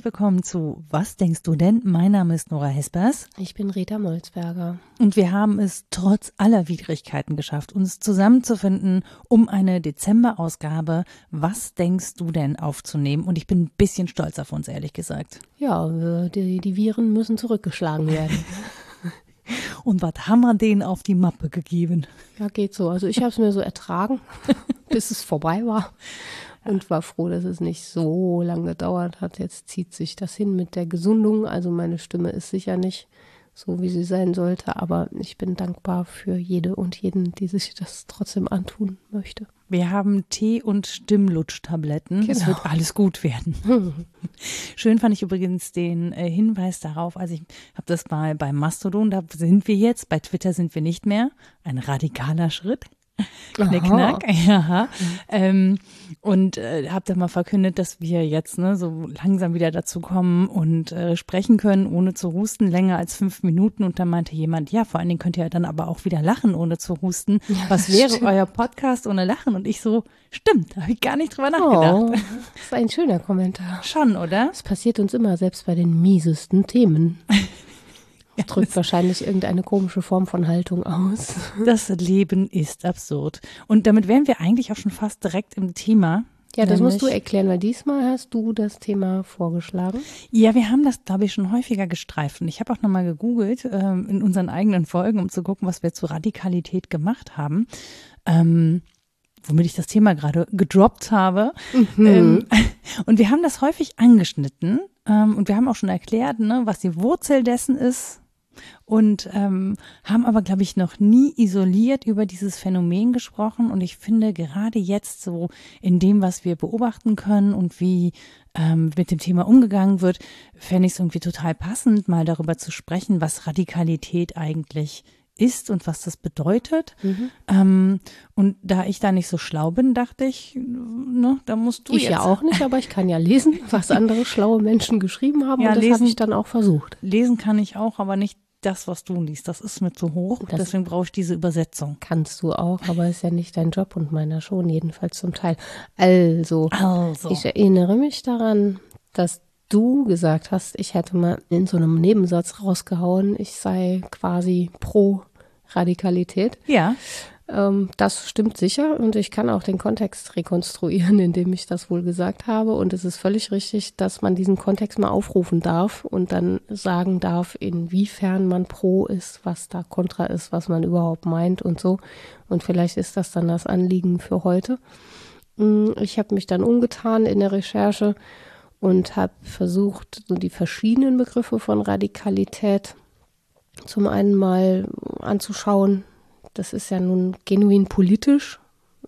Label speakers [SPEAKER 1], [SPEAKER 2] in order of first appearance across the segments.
[SPEAKER 1] herzlich willkommen zu Was denkst du denn? Mein Name ist Nora Hespers.
[SPEAKER 2] Ich bin Rita Molzberger.
[SPEAKER 1] Und wir haben es trotz aller Widrigkeiten geschafft, uns zusammenzufinden, um eine Dezemberausgabe Was denkst du denn aufzunehmen. Und ich bin ein bisschen stolz auf uns, ehrlich gesagt.
[SPEAKER 2] Ja, die, die Viren müssen zurückgeschlagen werden.
[SPEAKER 1] Und was haben wir denen auf die Mappe gegeben?
[SPEAKER 2] Ja, geht so. Also ich habe es mir so ertragen, bis es vorbei war und war froh, dass es nicht so lange gedauert hat. Jetzt zieht sich das hin mit der Gesundung. Also meine Stimme ist sicher nicht so, wie sie sein sollte, aber ich bin dankbar für jede und jeden, die sich das trotzdem antun möchte.
[SPEAKER 1] Wir haben Tee- und Stimmlutschtabletten. Genau. Es wird alles gut werden. Schön fand ich übrigens den äh, Hinweis darauf, also ich habe das bei, bei Mastodon, da sind wir jetzt, bei Twitter sind wir nicht mehr. Ein radikaler Schritt. Knickknack. Ja. Ähm, und äh, habe dann mal verkündet, dass wir jetzt ne, so langsam wieder dazu kommen und äh, sprechen können, ohne zu husten, länger als fünf Minuten. Und dann meinte jemand, ja, vor allen Dingen könnt ihr ja dann aber auch wieder lachen, ohne zu husten. Ja, Was wäre stimmt. euer Podcast ohne Lachen? Und ich so, stimmt, da habe ich gar nicht drüber nachgedacht. Oh,
[SPEAKER 2] das ist ein schöner Kommentar.
[SPEAKER 1] Schon, oder?
[SPEAKER 2] Das passiert uns immer, selbst bei den miesesten Themen. Ja, drückt wahrscheinlich irgendeine komische Form von Haltung aus.
[SPEAKER 1] Das Leben ist absurd. Und damit wären wir eigentlich auch schon fast direkt im Thema.
[SPEAKER 2] Ja, das musst du erklären, weil diesmal hast du das Thema vorgeschlagen.
[SPEAKER 1] Ja, wir haben das, glaube ich, schon häufiger gestreift. Und ich habe auch nochmal gegoogelt ähm, in unseren eigenen Folgen, um zu gucken, was wir zu Radikalität gemacht haben. Ähm, womit ich das Thema gerade gedroppt habe. Mhm. Ähm, und wir haben das häufig angeschnitten. Ähm, und wir haben auch schon erklärt, ne, was die Wurzel dessen ist, und ähm, haben aber, glaube ich, noch nie isoliert über dieses Phänomen gesprochen. Und ich finde gerade jetzt so in dem, was wir beobachten können und wie ähm, mit dem Thema umgegangen wird, fände ich es irgendwie total passend, mal darüber zu sprechen, was Radikalität eigentlich ist und was das bedeutet. Mhm. Ähm, und da ich da nicht so schlau bin, dachte ich, ne, da musst du
[SPEAKER 2] ich
[SPEAKER 1] jetzt.
[SPEAKER 2] ja auch nicht, aber ich kann ja lesen, was andere schlaue Menschen geschrieben haben ja, und das habe ich dann auch versucht.
[SPEAKER 1] Lesen kann ich auch, aber nicht das, was du liest. Das ist mir zu hoch. Das deswegen brauche ich diese Übersetzung.
[SPEAKER 2] Kannst du auch, aber ist ja nicht dein Job und meiner schon, jedenfalls zum Teil. Also, also. ich erinnere mich daran, dass du gesagt hast, ich hätte mal in so einem Nebensatz rausgehauen, ich sei quasi pro Radikalität.
[SPEAKER 1] Ja.
[SPEAKER 2] Ähm, das stimmt sicher und ich kann auch den Kontext rekonstruieren, in dem ich das wohl gesagt habe. Und es ist völlig richtig, dass man diesen Kontext mal aufrufen darf und dann sagen darf, inwiefern man pro ist, was da kontra ist, was man überhaupt meint und so. Und vielleicht ist das dann das Anliegen für heute. Mm, ich habe mich dann umgetan in der Recherche und habe versucht, so die verschiedenen Begriffe von Radikalität zum einen mal anzuschauen, das ist ja nun genuin politisch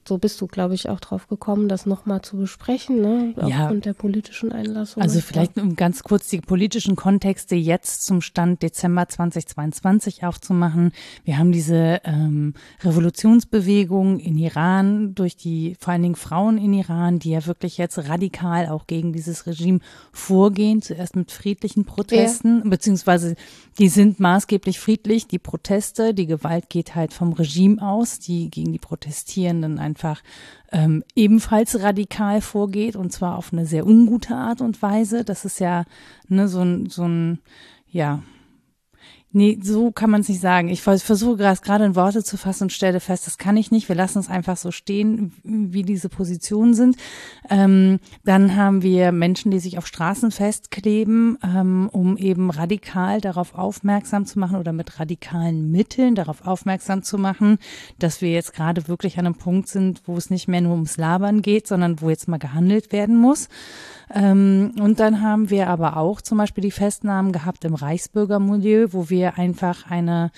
[SPEAKER 2] so bist du, glaube ich, auch drauf gekommen, das nochmal zu besprechen, ne?
[SPEAKER 1] Ja.
[SPEAKER 2] Aufgrund der politischen Einlassung.
[SPEAKER 1] Also vielleicht um ganz kurz die politischen Kontexte jetzt zum Stand Dezember 2022 aufzumachen. Wir haben diese ähm, Revolutionsbewegung in Iran durch die vor allen Dingen Frauen in Iran, die ja wirklich jetzt radikal auch gegen dieses Regime vorgehen. Zuerst mit friedlichen Protesten, ja. beziehungsweise die sind maßgeblich friedlich. Die Proteste, die Gewalt geht halt vom Regime aus, die gegen die Protestierenden einfach ähm, ebenfalls radikal vorgeht und zwar auf eine sehr ungute Art und Weise. Das ist ja ne, so ein, so ein, ja, Nee, so kann man es nicht sagen. Ich versuche gerade in Worte zu fassen und stelle fest, das kann ich nicht. Wir lassen es einfach so stehen, wie diese Positionen sind. Ähm, dann haben wir Menschen, die sich auf Straßen festkleben, ähm, um eben radikal darauf aufmerksam zu machen oder mit radikalen Mitteln darauf aufmerksam zu machen, dass wir jetzt gerade wirklich an einem Punkt sind, wo es nicht mehr nur ums Labern geht, sondern wo jetzt mal gehandelt werden muss. Ähm, und dann haben wir aber auch zum Beispiel die Festnahmen gehabt im Reichsbürgermilieu, wo wir einfach eine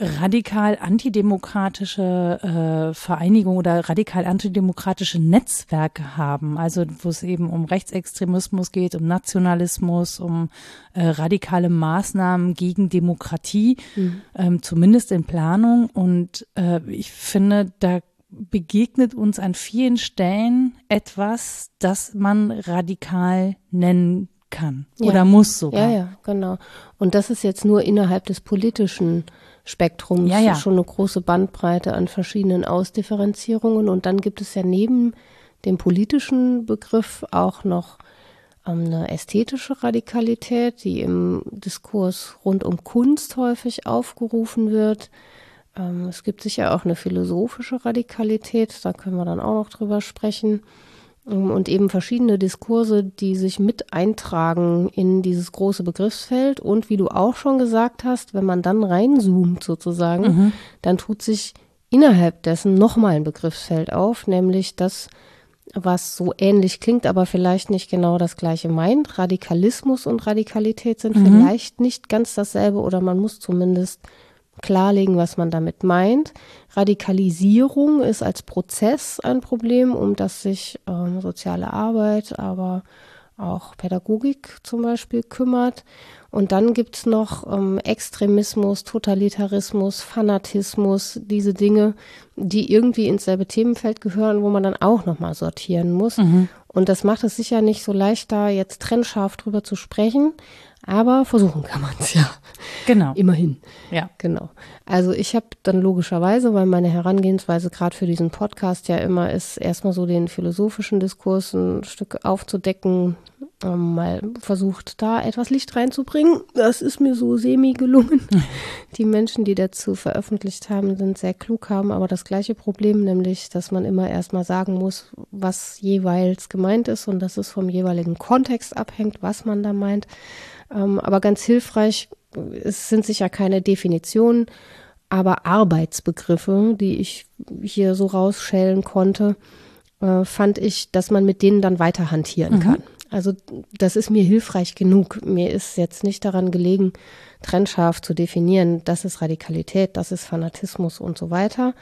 [SPEAKER 1] radikal antidemokratische äh, Vereinigung oder radikal antidemokratische Netzwerke haben, also wo es eben um Rechtsextremismus geht, um Nationalismus, um äh, radikale Maßnahmen gegen Demokratie, mhm. ähm, zumindest in Planung. Und äh, ich finde, da begegnet uns an vielen Stellen etwas, das man radikal nennen kann ja. oder muss sogar.
[SPEAKER 2] Ja, ja, genau. Und das ist jetzt nur innerhalb des politischen Spektrums
[SPEAKER 1] ja, ja.
[SPEAKER 2] schon eine große Bandbreite an verschiedenen Ausdifferenzierungen. Und dann gibt es ja neben dem politischen Begriff auch noch ähm, eine ästhetische Radikalität, die im Diskurs rund um Kunst häufig aufgerufen wird. Ähm, es gibt sicher auch eine philosophische Radikalität, da können wir dann auch noch drüber sprechen. Ähm, und eben verschiedene Diskurse, die sich mit eintragen in dieses große Begriffsfeld. Und wie du auch schon gesagt hast, wenn man dann reinzoomt sozusagen, mhm. dann tut sich innerhalb dessen nochmal ein Begriffsfeld auf, nämlich das, was so ähnlich klingt, aber vielleicht nicht genau das gleiche meint. Radikalismus und Radikalität sind mhm. vielleicht nicht ganz dasselbe oder man muss zumindest klarlegen, was man damit meint. Radikalisierung ist als Prozess ein Problem, um das sich ähm, soziale Arbeit, aber auch Pädagogik zum Beispiel kümmert. Und dann gibt es noch ähm, Extremismus, Totalitarismus, Fanatismus, diese Dinge, die irgendwie ins selbe Themenfeld gehören, wo man dann auch nochmal sortieren muss. Mhm. Und das macht es sicher nicht so leicht, da jetzt trennscharf drüber zu sprechen. Aber versuchen kann man es ja.
[SPEAKER 1] Genau.
[SPEAKER 2] Immerhin.
[SPEAKER 1] Ja.
[SPEAKER 2] Genau. Also ich habe dann logischerweise, weil meine Herangehensweise gerade für diesen Podcast ja immer ist, erstmal so den philosophischen Diskurs ein Stück aufzudecken, ähm, mal versucht, da etwas Licht reinzubringen. Das ist mir so semi gelungen. Die Menschen, die dazu veröffentlicht haben, sind sehr klug, haben aber das gleiche Problem, nämlich, dass man immer erstmal sagen muss, was jeweils gemeint ist und dass es vom jeweiligen Kontext abhängt, was man da meint. Ähm, aber ganz hilfreich, es sind sicher keine Definitionen, aber Arbeitsbegriffe, die ich hier so rausschälen konnte, äh, fand ich, dass man mit denen dann weiter hantieren mhm. kann. Also das ist mir hilfreich genug. Mir ist jetzt nicht daran gelegen, trennscharf zu definieren, das ist Radikalität, das ist Fanatismus und so weiter,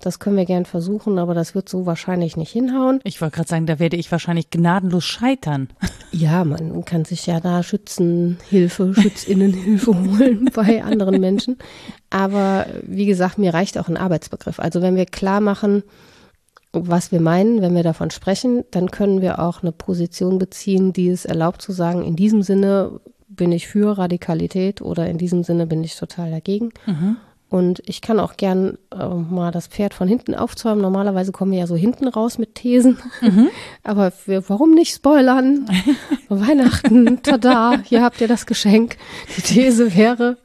[SPEAKER 2] das können wir gern versuchen, aber das wird so wahrscheinlich nicht hinhauen.
[SPEAKER 1] Ich wollte gerade sagen, da werde ich wahrscheinlich gnadenlos scheitern.
[SPEAKER 2] Ja, man kann sich ja da Schützenhilfe, Schützinnenhilfe holen bei anderen Menschen. Aber wie gesagt, mir reicht auch ein Arbeitsbegriff. Also wenn wir klar machen, was wir meinen, wenn wir davon sprechen, dann können wir auch eine Position beziehen, die es erlaubt zu sagen, in diesem Sinne bin ich für Radikalität oder in diesem Sinne bin ich total dagegen. Mhm. Und ich kann auch gern äh, mal das Pferd von hinten aufzäumen. Normalerweise kommen wir ja so hinten raus mit Thesen. Mhm. Aber wir, warum nicht spoilern? Weihnachten, tada, hier habt ihr das Geschenk. Die These wäre,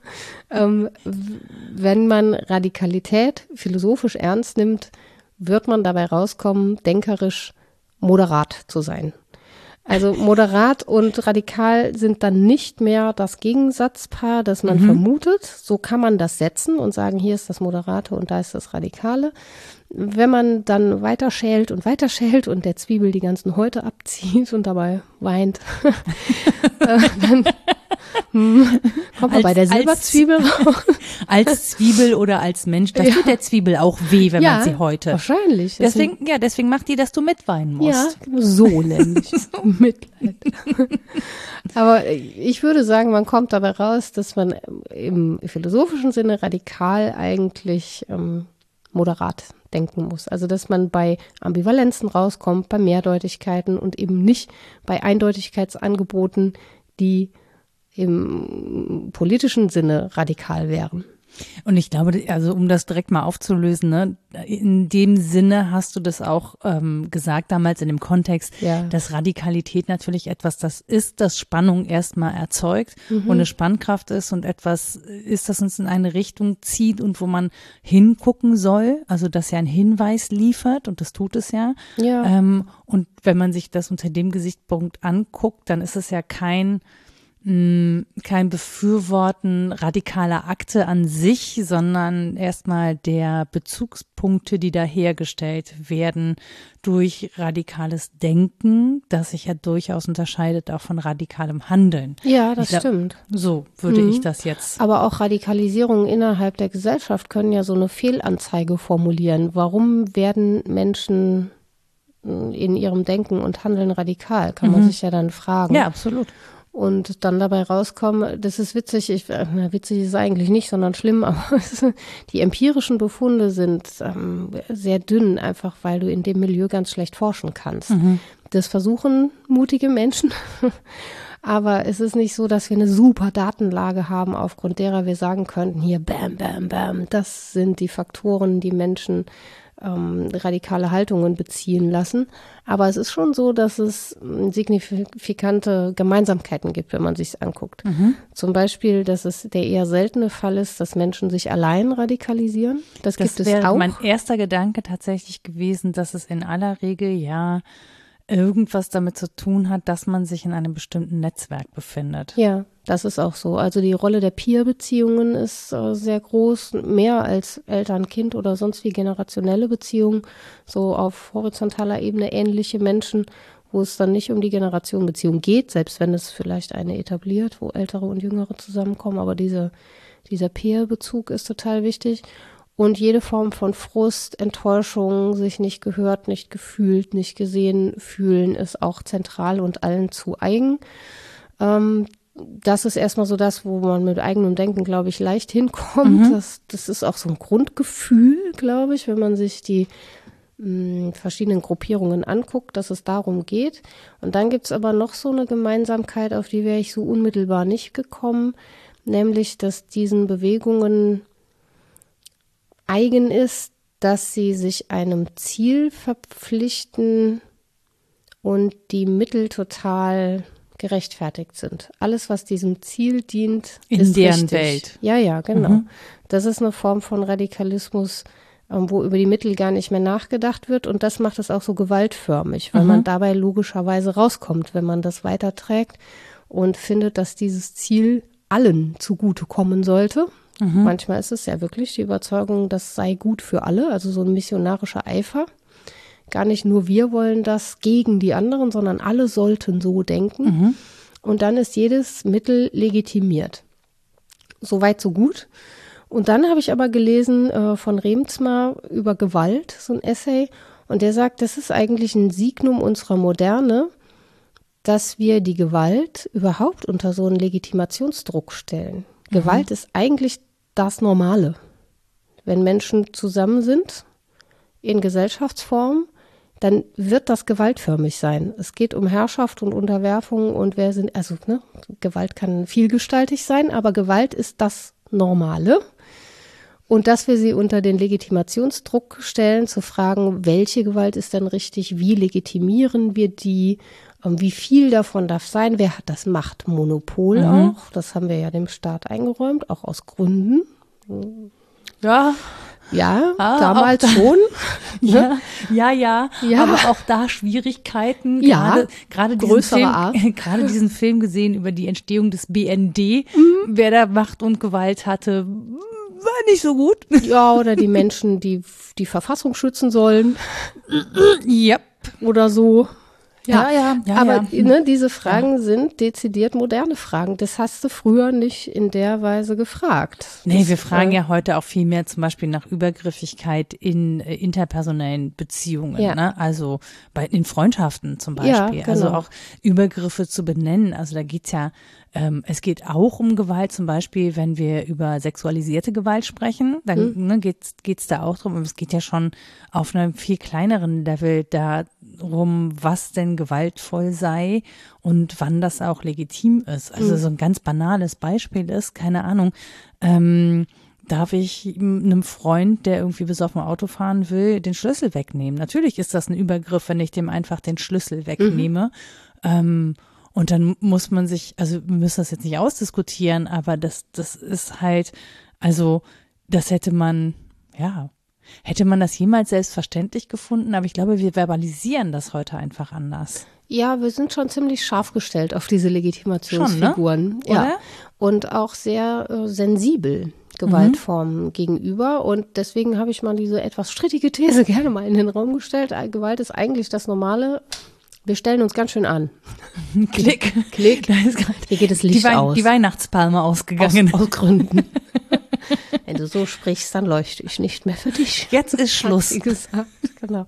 [SPEAKER 2] ähm, wenn man Radikalität philosophisch ernst nimmt, wird man dabei rauskommen, denkerisch moderat zu sein. Also moderat und radikal sind dann nicht mehr das Gegensatzpaar, das man mhm. vermutet. So kann man das setzen und sagen, hier ist das Moderate und da ist das Radikale. Wenn man dann weiter schält und weiter schält und der Zwiebel die ganzen Häute abzieht und dabei weint, äh, dann hm. Kommt man bei der Silberzwiebel
[SPEAKER 1] raus? Als Zwiebel oder als Mensch. Das ja. tut der Zwiebel auch weh, wenn ja, man sie heute.
[SPEAKER 2] Wahrscheinlich.
[SPEAKER 1] Deswegen, ja, deswegen macht die, dass du mitweinen musst. Ja,
[SPEAKER 2] so nämlich. so. Mitleid. Aber ich würde sagen, man kommt dabei raus, dass man im philosophischen Sinne radikal eigentlich ähm, moderat denken muss. Also dass man bei Ambivalenzen rauskommt, bei Mehrdeutigkeiten und eben nicht bei Eindeutigkeitsangeboten, die im politischen Sinne radikal wären.
[SPEAKER 1] Und ich glaube, also um das direkt mal aufzulösen, ne, in dem Sinne hast du das auch ähm, gesagt damals in dem Kontext, ja. dass Radikalität natürlich etwas das ist, das Spannung erstmal erzeugt mhm. und eine Spannkraft ist und etwas ist, das uns in eine Richtung zieht und wo man hingucken soll, also das ja ein Hinweis liefert und das tut es ja. ja. Ähm, und wenn man sich das unter dem Gesichtspunkt anguckt, dann ist es ja kein kein Befürworten radikaler Akte an sich, sondern erstmal der Bezugspunkte, die da hergestellt werden durch radikales Denken, das sich ja durchaus unterscheidet auch von radikalem Handeln.
[SPEAKER 2] Ja, das glaub, stimmt.
[SPEAKER 1] So würde mhm. ich das jetzt.
[SPEAKER 2] Aber auch Radikalisierungen innerhalb der Gesellschaft können ja so eine Fehlanzeige formulieren. Warum werden Menschen in ihrem Denken und Handeln radikal? Kann man mhm. sich ja dann fragen.
[SPEAKER 1] Ja, absolut
[SPEAKER 2] und dann dabei rauskommen, das ist witzig, ich, äh, na, witzig ist es eigentlich nicht, sondern schlimm, aber die empirischen Befunde sind ähm, sehr dünn, einfach weil du in dem Milieu ganz schlecht forschen kannst. Mhm. Das versuchen mutige Menschen, aber es ist nicht so, dass wir eine super Datenlage haben, aufgrund derer wir sagen könnten, hier bam, bam, bam, das sind die Faktoren, die Menschen ähm, radikale Haltungen beziehen lassen. Aber es ist schon so, dass es ähm, signifikante Gemeinsamkeiten gibt, wenn man sich anguckt. Mhm. Zum Beispiel, dass es der eher seltene Fall ist, dass Menschen sich allein radikalisieren. Das, das gibt es auch.
[SPEAKER 1] Mein erster Gedanke tatsächlich gewesen, dass es in aller Regel ja irgendwas damit zu tun hat, dass man sich in einem bestimmten Netzwerk befindet.
[SPEAKER 2] Ja, das ist auch so. Also die Rolle der Peer-Beziehungen ist äh, sehr groß, mehr als Eltern-Kind oder sonst wie generationelle Beziehungen, so auf horizontaler Ebene ähnliche Menschen, wo es dann nicht um die Generationenbeziehung geht, selbst wenn es vielleicht eine etabliert, wo Ältere und Jüngere zusammenkommen, aber diese, dieser Peer-Bezug ist total wichtig. Und jede Form von Frust, Enttäuschung, sich nicht gehört, nicht gefühlt, nicht gesehen fühlen, ist auch zentral und allen zu eigen. Ähm, das ist erstmal so das, wo man mit eigenem Denken, glaube ich, leicht hinkommt. Mhm. Das, das ist auch so ein Grundgefühl, glaube ich, wenn man sich die mh, mm, verschiedenen Gruppierungen anguckt, dass es darum geht. Und dann gibt es aber noch so eine Gemeinsamkeit, auf die wäre ich so unmittelbar nicht gekommen, nämlich, dass diesen Bewegungen eigen ist, dass sie sich einem Ziel verpflichten und die Mittel total gerechtfertigt sind. Alles, was diesem Ziel dient,
[SPEAKER 1] in ist deren richtig. Welt.
[SPEAKER 2] Ja, ja, genau. Mhm. Das ist eine Form von Radikalismus, ähm, wo über die Mittel gar nicht mehr nachgedacht wird und das macht es auch so gewaltförmig, weil mhm. man dabei logischerweise rauskommt, wenn man das weiterträgt und findet, dass dieses Ziel allen zugutekommen sollte. Mhm. Manchmal ist es ja wirklich die Überzeugung, das sei gut für alle, also so ein missionarischer Eifer. Gar nicht nur wir wollen das gegen die anderen, sondern alle sollten so denken. Mhm. Und dann ist jedes Mittel legitimiert. Soweit, so gut. Und dann habe ich aber gelesen äh, von Remzma über Gewalt, so ein Essay. Und der sagt, das ist eigentlich ein Signum unserer Moderne, dass wir die Gewalt überhaupt unter so einen Legitimationsdruck stellen. Mhm. Gewalt ist eigentlich das Normale. Wenn Menschen zusammen sind in Gesellschaftsform dann wird das gewaltförmig sein. Es geht um Herrschaft und Unterwerfung und wer sind, also ne, Gewalt kann vielgestaltig sein, aber Gewalt ist das Normale. Und dass wir sie unter den Legitimationsdruck stellen, zu fragen, welche Gewalt ist denn richtig, wie legitimieren wir die, wie viel davon darf sein, wer hat das Machtmonopol mhm. auch, das haben wir ja dem Staat eingeräumt, auch aus Gründen.
[SPEAKER 1] Ja,
[SPEAKER 2] ja, ah, damals da, schon.
[SPEAKER 1] ja, ja, ja, ja, aber auch da Schwierigkeiten.
[SPEAKER 2] Ja,
[SPEAKER 1] gerade diesen, Film, gerade diesen Film gesehen über die Entstehung des BND, mhm. wer da Macht und Gewalt hatte, war nicht so gut.
[SPEAKER 2] Ja, oder die Menschen, die die Verfassung schützen sollen.
[SPEAKER 1] yep.
[SPEAKER 2] Oder so.
[SPEAKER 1] Ja, ja, ja.
[SPEAKER 2] aber ja. Ne, diese Fragen ja. sind dezidiert moderne Fragen. Das hast du früher nicht in der Weise gefragt.
[SPEAKER 1] Nee,
[SPEAKER 2] das,
[SPEAKER 1] wir fragen äh, ja heute auch viel mehr zum Beispiel nach Übergriffigkeit in äh, interpersonellen Beziehungen. Ja. Ne? Also bei, in Freundschaften zum Beispiel. Also genau. Also auch Übergriffe zu benennen. Also da geht's ja ähm, es geht auch um Gewalt, zum Beispiel, wenn wir über sexualisierte Gewalt sprechen, dann mhm. ne, geht es da auch drum. Und es geht ja schon auf einem viel kleineren Level darum, was denn gewaltvoll sei und wann das auch legitim ist. Also mhm. so ein ganz banales Beispiel ist, keine Ahnung, ähm, darf ich einem Freund, der irgendwie besoffen Auto fahren will, den Schlüssel wegnehmen? Natürlich ist das ein Übergriff, wenn ich dem einfach den Schlüssel wegnehme. Mhm. Ähm, und dann muss man sich, also wir müssen das jetzt nicht ausdiskutieren, aber das, das ist halt, also das hätte man, ja, hätte man das jemals selbstverständlich gefunden, aber ich glaube, wir verbalisieren das heute einfach anders.
[SPEAKER 2] Ja, wir sind schon ziemlich scharf gestellt auf diese Legitimationsfiguren. Schon, ne? Ja. Und auch sehr äh, sensibel Gewaltformen mhm. gegenüber. Und deswegen habe ich mal diese etwas strittige These gerne mal in den Raum gestellt. Gewalt ist eigentlich das Normale wir stellen uns ganz schön an.
[SPEAKER 1] Klick.
[SPEAKER 2] Klick. Hier geht das Licht
[SPEAKER 1] die Wei
[SPEAKER 2] aus.
[SPEAKER 1] Die Weihnachtspalme ausgegangen.
[SPEAKER 2] Aus, aus Gründen. Wenn du so sprichst, dann leuchte ich nicht mehr für dich.
[SPEAKER 1] Jetzt ist Schluss.
[SPEAKER 2] gesagt. Genau.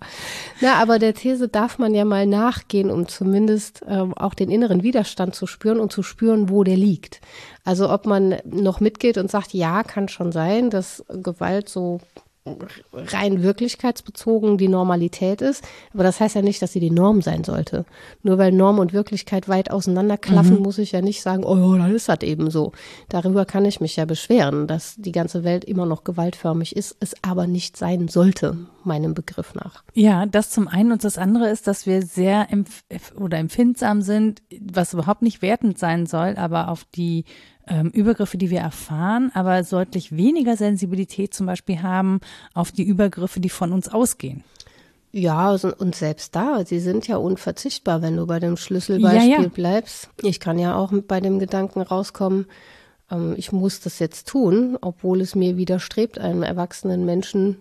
[SPEAKER 2] Na, aber der These darf man ja mal nachgehen, um zumindest ähm, auch den inneren Widerstand zu spüren und zu spüren, wo der liegt. Also ob man noch mitgeht und sagt, ja, kann schon sein, dass Gewalt so rein wirklichkeitsbezogen die Normalität ist. Aber das heißt ja nicht, dass sie die Norm sein sollte. Nur weil Norm und Wirklichkeit weit auseinanderklaffen, mhm. muss ich ja nicht sagen, oh, dann ist das eben so. Darüber kann ich mich ja beschweren, dass die ganze Welt immer noch gewaltförmig ist, es aber nicht sein sollte, meinem Begriff nach.
[SPEAKER 1] Ja, das zum einen und das andere ist, dass wir sehr empf oder empfindsam sind, was überhaupt nicht wertend sein soll, aber auf die ähm, Übergriffe, die wir erfahren, aber deutlich weniger Sensibilität zum Beispiel haben auf die Übergriffe, die von uns ausgehen.
[SPEAKER 2] Ja, also, und selbst da, sie sind ja unverzichtbar, wenn du bei dem Schlüsselbeispiel ja, ja. bleibst. Ich kann ja auch bei dem Gedanken rauskommen, ähm, ich muss das jetzt tun, obwohl es mir widerstrebt, einem erwachsenen Menschen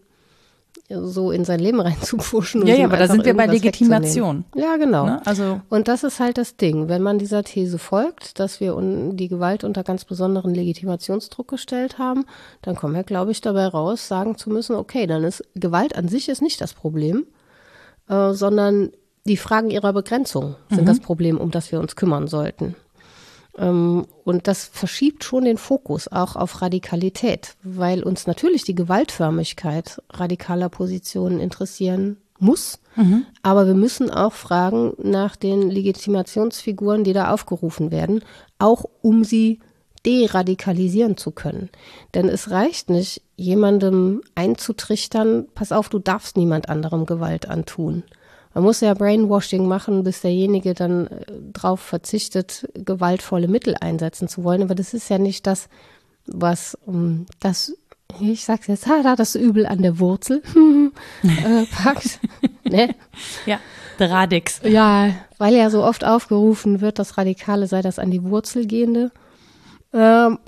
[SPEAKER 2] so in sein Leben reinzupuschen.
[SPEAKER 1] Ja, ja, aber da sind wir bei Legitimation.
[SPEAKER 2] Ja, genau. Ne? Also und das ist halt das Ding, wenn man dieser These folgt, dass wir die Gewalt unter ganz besonderen Legitimationsdruck gestellt haben, dann kommen wir, glaube ich, dabei raus, sagen zu müssen, okay, dann ist Gewalt an sich ist nicht das Problem, äh, sondern die Fragen ihrer Begrenzung sind mhm. das Problem, um das wir uns kümmern sollten. Ähm, und das verschiebt schon den Fokus auch auf Radikalität, weil uns natürlich die Gewaltförmigkeit radikaler Positionen interessieren muss. Mhm. Aber wir müssen auch fragen nach den Legitimationsfiguren, die da aufgerufen werden, auch um sie deradikalisieren zu können. Denn es reicht nicht, jemandem einzutrichtern, pass auf, du darfst niemand anderem Gewalt antun. Man muss ja Brainwashing machen, bis derjenige dann äh, drauf verzichtet, gewaltvolle Mittel einsetzen zu wollen. Aber das ist ja nicht das, was um, das, ich sag's jetzt, ha, das Übel an der Wurzel äh, packt.
[SPEAKER 1] ne? Ja, der Radix.
[SPEAKER 2] Ja, weil ja so oft aufgerufen wird, das Radikale sei das an die Wurzel gehende. Ähm,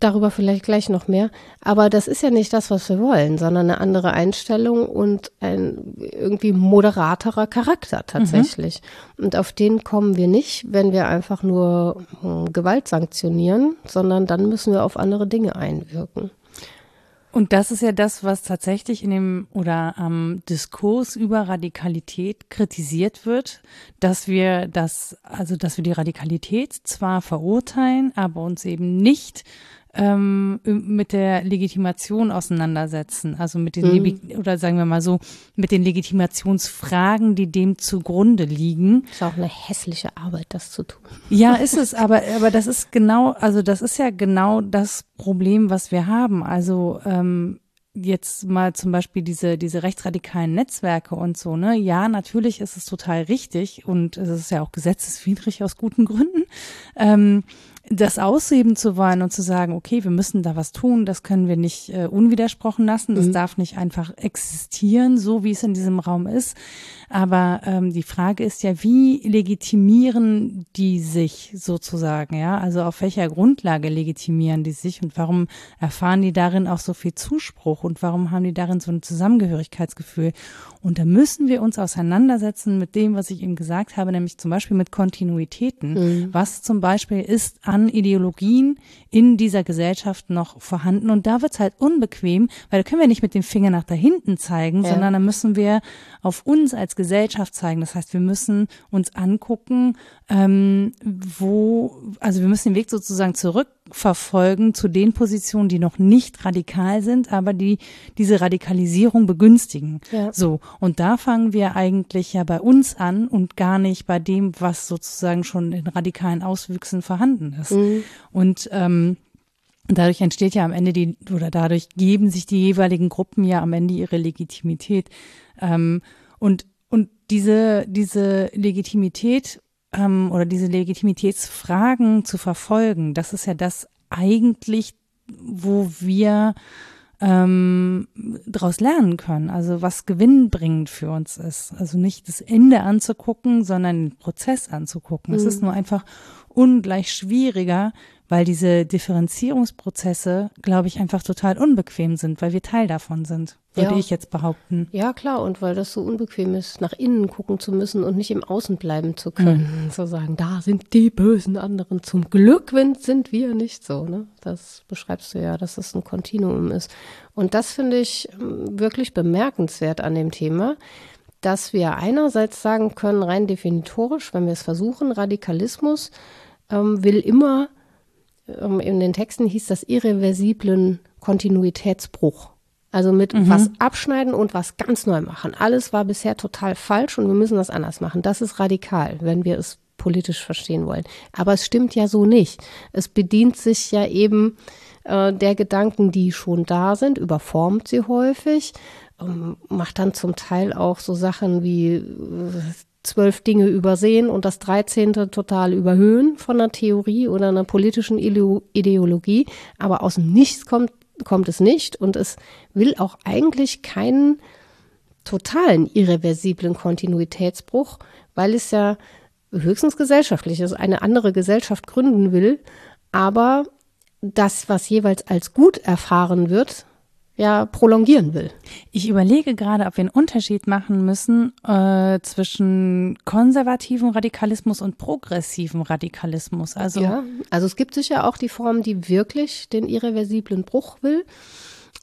[SPEAKER 2] darüber vielleicht gleich noch mehr. Aber das ist ja nicht das, was wir wollen, sondern eine andere Einstellung und ein irgendwie moderaterer Charakter tatsächlich. Mhm. Und auf den kommen wir nicht, wenn wir einfach nur hm, Gewalt sanktionieren, sondern dann müssen wir auf andere Dinge einwirken.
[SPEAKER 1] Und das ist ja das, was tatsächlich in dem oder am Diskurs über Radikalität kritisiert wird, dass wir das, also dass wir die Radikalität zwar verurteilen, aber uns eben nicht ähm, mit der Legitimation auseinandersetzen, also mit den mhm. oder sagen wir mal so mit den Legitimationsfragen, die dem zugrunde liegen.
[SPEAKER 2] Ist auch eine hässliche Arbeit, das zu tun.
[SPEAKER 1] Ja, ist es, aber aber das ist genau, also das ist ja genau das Problem, was wir haben. Also ähm, jetzt mal zum Beispiel diese, diese rechtsradikalen Netzwerke und so, ne? Ja, natürlich ist es total richtig und es ist ja auch gesetzeswidrig aus guten Gründen. Ähm, das ausheben zu wollen und zu sagen, okay, wir müssen da was tun, das können wir nicht äh, unwidersprochen lassen, das mhm. darf nicht einfach existieren, so wie es in diesem Raum ist. Aber ähm, die Frage ist ja, wie legitimieren die sich sozusagen, ja? Also auf welcher Grundlage legitimieren die sich und warum erfahren die darin auch so viel Zuspruch und warum haben die darin so ein Zusammengehörigkeitsgefühl? Und da müssen wir uns auseinandersetzen mit dem, was ich eben gesagt habe, nämlich zum Beispiel mit Kontinuitäten. Mhm. Was zum Beispiel ist an Ideologien in dieser Gesellschaft noch vorhanden? Und da wird es halt unbequem, weil da können wir nicht mit dem Finger nach da hinten zeigen, ja. sondern da müssen wir auf uns als Gesellschaft zeigen. Das heißt, wir müssen uns angucken, ähm, wo, also wir müssen den Weg sozusagen zurückverfolgen zu den Positionen, die noch nicht radikal sind, aber die diese Radikalisierung begünstigen. Ja. So. Und da fangen wir eigentlich ja bei uns an und gar nicht bei dem, was sozusagen schon in radikalen Auswüchsen vorhanden ist. Mhm. Und ähm, dadurch entsteht ja am Ende die, oder dadurch geben sich die jeweiligen Gruppen ja am Ende ihre Legitimität. Ähm, und, und diese, diese Legitimität ähm, oder diese Legitimitätsfragen zu verfolgen, das ist ja das eigentlich, wo wir ähm, daraus lernen können, also was gewinnbringend für uns ist. Also nicht das Ende anzugucken, sondern den Prozess anzugucken. Mhm. Es ist mhm. nur einfach ungleich schwieriger, weil diese Differenzierungsprozesse, glaube ich, einfach total unbequem sind, weil wir Teil davon sind, würde ja. ich jetzt behaupten.
[SPEAKER 2] Ja, klar, und weil das so unbequem ist, nach innen gucken zu müssen und nicht im Außen bleiben zu können. Mhm. Zu sagen, da sind die bösen anderen. Zum Glück sind wir nicht so. Ne? Das beschreibst du ja, dass es ein Kontinuum ist. Und das finde ich ähm, wirklich bemerkenswert an dem Thema dass wir einerseits sagen können, rein definitorisch, wenn wir es versuchen, Radikalismus ähm, will immer in den Texten hieß das irreversiblen Kontinuitätsbruch Also mit mhm. was abschneiden und was ganz neu machen. Alles war bisher total falsch und wir müssen das anders machen. Das ist radikal, wenn wir es politisch verstehen wollen. Aber es stimmt ja so nicht. Es bedient sich ja eben äh, der Gedanken, die schon da sind, überformt sie häufig, ähm, macht dann zum Teil auch so Sachen wie äh, zwölf Dinge übersehen und das dreizehnte total überhöhen von einer Theorie oder einer politischen Ideologie. Aber aus dem Nichts kommt, kommt es nicht und es will auch eigentlich keinen totalen irreversiblen Kontinuitätsbruch, weil es ja höchstens gesellschaftlich ist, eine andere Gesellschaft gründen will, aber das, was jeweils als gut erfahren wird, ja prolongieren will.
[SPEAKER 1] Ich überlege gerade, ob wir einen Unterschied machen müssen äh, zwischen konservativem Radikalismus und progressivem Radikalismus. Also
[SPEAKER 2] ja, also es gibt sicher auch die Form, die wirklich den irreversiblen Bruch will.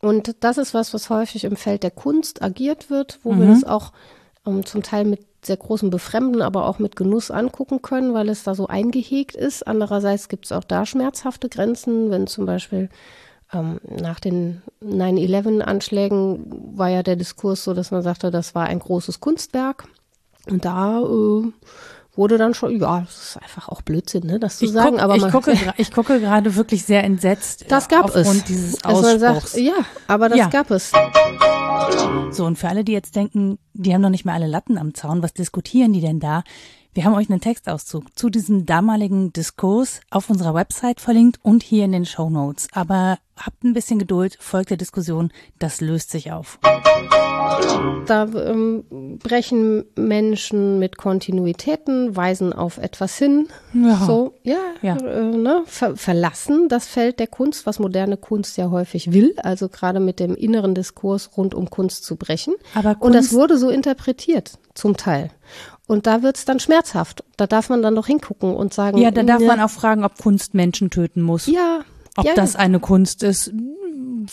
[SPEAKER 2] Und das ist was, was häufig im Feld der Kunst agiert wird, wo mhm. wir das auch ähm, zum Teil mit sehr großem Befremden, aber auch mit Genuss angucken können, weil es da so eingehegt ist. Andererseits gibt es auch da schmerzhafte Grenzen, wenn zum Beispiel ähm, nach den 9-11-Anschlägen war ja der Diskurs so, dass man sagte, das war ein großes Kunstwerk. Und da äh, wurde dann schon, ja, das ist einfach auch Blödsinn, ne, das zu
[SPEAKER 1] ich
[SPEAKER 2] sagen.
[SPEAKER 1] Guck,
[SPEAKER 2] aber
[SPEAKER 1] ich, gucke, ich gucke gerade wirklich sehr entsetzt.
[SPEAKER 2] Das gab es.
[SPEAKER 1] dieses also man sagt,
[SPEAKER 2] ja, aber das ja. gab es.
[SPEAKER 1] So, und für alle, die jetzt denken, die haben noch nicht mehr alle Latten am Zaun, was diskutieren die denn da? Wir haben euch einen Textauszug zu diesem damaligen Diskurs auf unserer Website verlinkt und hier in den Show Notes. Aber habt ein bisschen Geduld, folgt der Diskussion, das löst sich auf.
[SPEAKER 2] Da ähm, brechen Menschen mit Kontinuitäten, weisen auf etwas hin. Ja. So, ja, ja. Äh, ne, ver verlassen das Feld der Kunst, was moderne Kunst ja häufig will, also gerade mit dem inneren Diskurs rund um Kunst zu brechen. Aber Kunst Und das wurde so interpretiert, zum Teil. Und da wird's dann schmerzhaft. Da darf man dann noch hingucken und sagen.
[SPEAKER 1] Ja, da darf ne, man auch fragen, ob Kunst Menschen töten muss.
[SPEAKER 2] Ja.
[SPEAKER 1] Ob
[SPEAKER 2] ja,
[SPEAKER 1] das eine Kunst ist,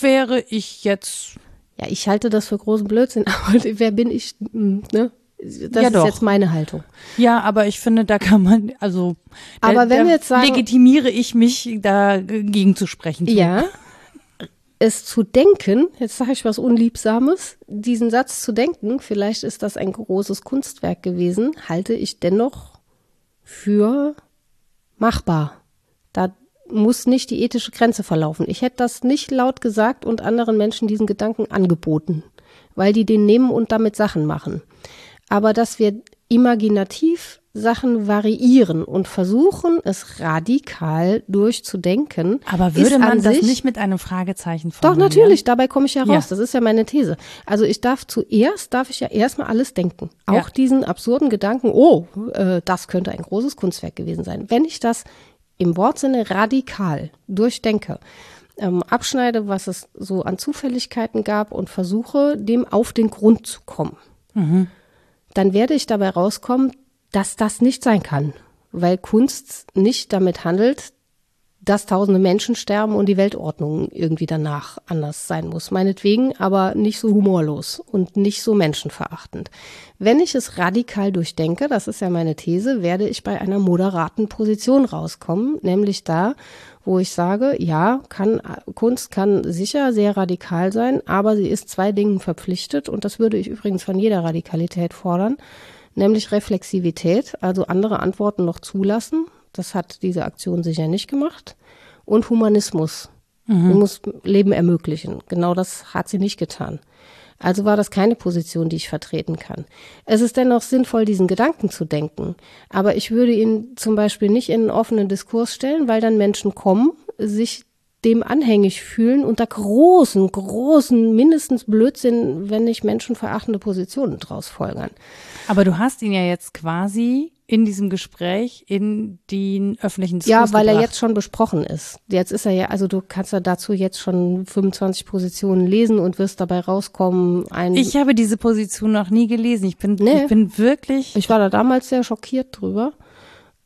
[SPEAKER 1] wäre ich jetzt.
[SPEAKER 2] Ja, ich halte das für großen Blödsinn, aber wer bin ich, hm, ne? Das ja, ist doch. jetzt meine Haltung.
[SPEAKER 1] Ja, aber ich finde, da kann man, also,
[SPEAKER 2] aber da, wenn wir jetzt sagen,
[SPEAKER 1] legitimiere ich mich, dagegen zu sprechen.
[SPEAKER 2] Ja, es zu denken, jetzt sage ich was Unliebsames, diesen Satz zu denken, vielleicht ist das ein großes Kunstwerk gewesen, halte ich dennoch für machbar. Da muss nicht die ethische Grenze verlaufen. Ich hätte das nicht laut gesagt und anderen Menschen diesen Gedanken angeboten, weil die den nehmen und damit Sachen machen. Aber dass wir imaginativ Sachen variieren und versuchen, es radikal durchzudenken.
[SPEAKER 1] Aber würde man das nicht mit einem Fragezeichen
[SPEAKER 2] formulieren? Doch, natürlich, dabei komme ich ja raus. Ja. Das ist ja meine These. Also ich darf zuerst, darf ich ja erstmal alles denken. Auch ja. diesen absurden Gedanken, oh, äh, das könnte ein großes Kunstwerk gewesen sein. Wenn ich das im Wortsinne radikal durchdenke, ähm, abschneide, was es so an Zufälligkeiten gab und versuche, dem auf den Grund zu kommen. Mhm dann werde ich dabei rauskommen, dass das nicht sein kann, weil Kunst nicht damit handelt, dass tausende Menschen sterben und die Weltordnung irgendwie danach anders sein muss. Meinetwegen, aber nicht so humorlos und nicht so menschenverachtend. Wenn ich es radikal durchdenke, das ist ja meine These, werde ich bei einer moderaten Position rauskommen, nämlich da, wo ich sage, ja, kann, Kunst kann sicher sehr radikal sein, aber sie ist zwei Dingen verpflichtet und das würde ich übrigens von jeder Radikalität fordern nämlich Reflexivität, also andere Antworten noch zulassen. Das hat diese Aktion sicher nicht gemacht. Und Humanismus. Mhm. muss Leben ermöglichen. Genau das hat sie nicht getan. Also war das keine Position, die ich vertreten kann. Es ist dennoch sinnvoll, diesen Gedanken zu denken. Aber ich würde ihn zum Beispiel nicht in einen offenen Diskurs stellen, weil dann Menschen kommen, sich dem anhängig fühlen unter großen, großen, mindestens Blödsinn, wenn nicht menschenverachtende Positionen draus folgern.
[SPEAKER 1] Aber du hast ihn ja jetzt quasi in diesem Gespräch in den öffentlichen
[SPEAKER 2] Diskurs Ja, weil gebracht. er jetzt schon besprochen ist. Jetzt ist er ja, also du kannst ja dazu jetzt schon 25 Positionen lesen und wirst dabei rauskommen.
[SPEAKER 1] Ich habe diese Position noch nie gelesen. Ich bin, nee, ich bin wirklich.
[SPEAKER 2] Ich war da damals sehr schockiert drüber.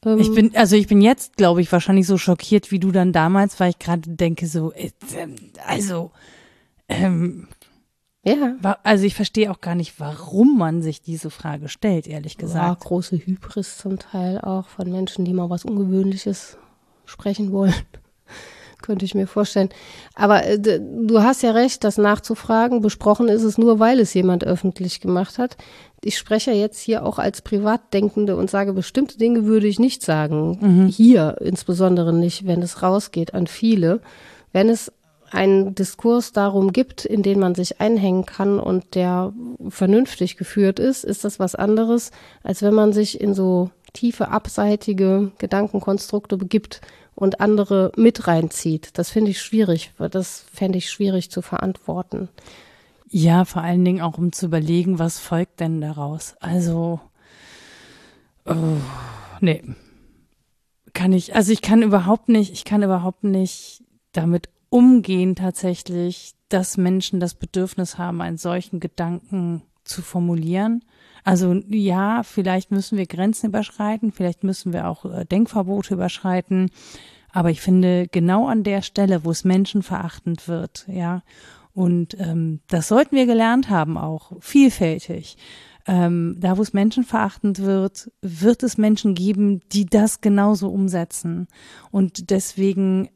[SPEAKER 1] Ähm, ich bin, also ich bin jetzt, glaube ich, wahrscheinlich so schockiert wie du dann damals, weil ich gerade denke so, äh, also, ähm, ja. Also ich verstehe auch gar nicht, warum man sich diese Frage stellt, ehrlich gesagt. Ja,
[SPEAKER 2] große Hybris zum Teil auch von Menschen, die mal was Ungewöhnliches sprechen wollen. könnte ich mir vorstellen. Aber äh, du hast ja recht, das nachzufragen. Besprochen ist es nur, weil es jemand öffentlich gemacht hat. Ich spreche jetzt hier auch als Privatdenkende und sage, bestimmte Dinge würde ich nicht sagen. Mhm. Hier insbesondere nicht, wenn es rausgeht an viele. Wenn es einen Diskurs darum gibt, in den man sich einhängen kann und der vernünftig geführt ist, ist das was anderes, als wenn man sich in so tiefe, abseitige Gedankenkonstrukte begibt und andere mit reinzieht. Das finde ich schwierig. Das fände ich schwierig zu verantworten.
[SPEAKER 1] Ja, vor allen Dingen auch um zu überlegen, was folgt denn daraus. Also, oh, nee. Kann ich, also ich kann überhaupt nicht, ich kann überhaupt nicht damit umgehen tatsächlich, dass Menschen das Bedürfnis haben, einen solchen Gedanken zu formulieren. Also ja, vielleicht müssen wir Grenzen überschreiten, vielleicht müssen wir auch äh, Denkverbote überschreiten. Aber ich finde, genau an der Stelle, wo es menschenverachtend wird, ja, und ähm, das sollten wir gelernt haben auch, vielfältig. Ähm, da, wo es menschenverachtend wird, wird es Menschen geben, die das genauso umsetzen. Und deswegen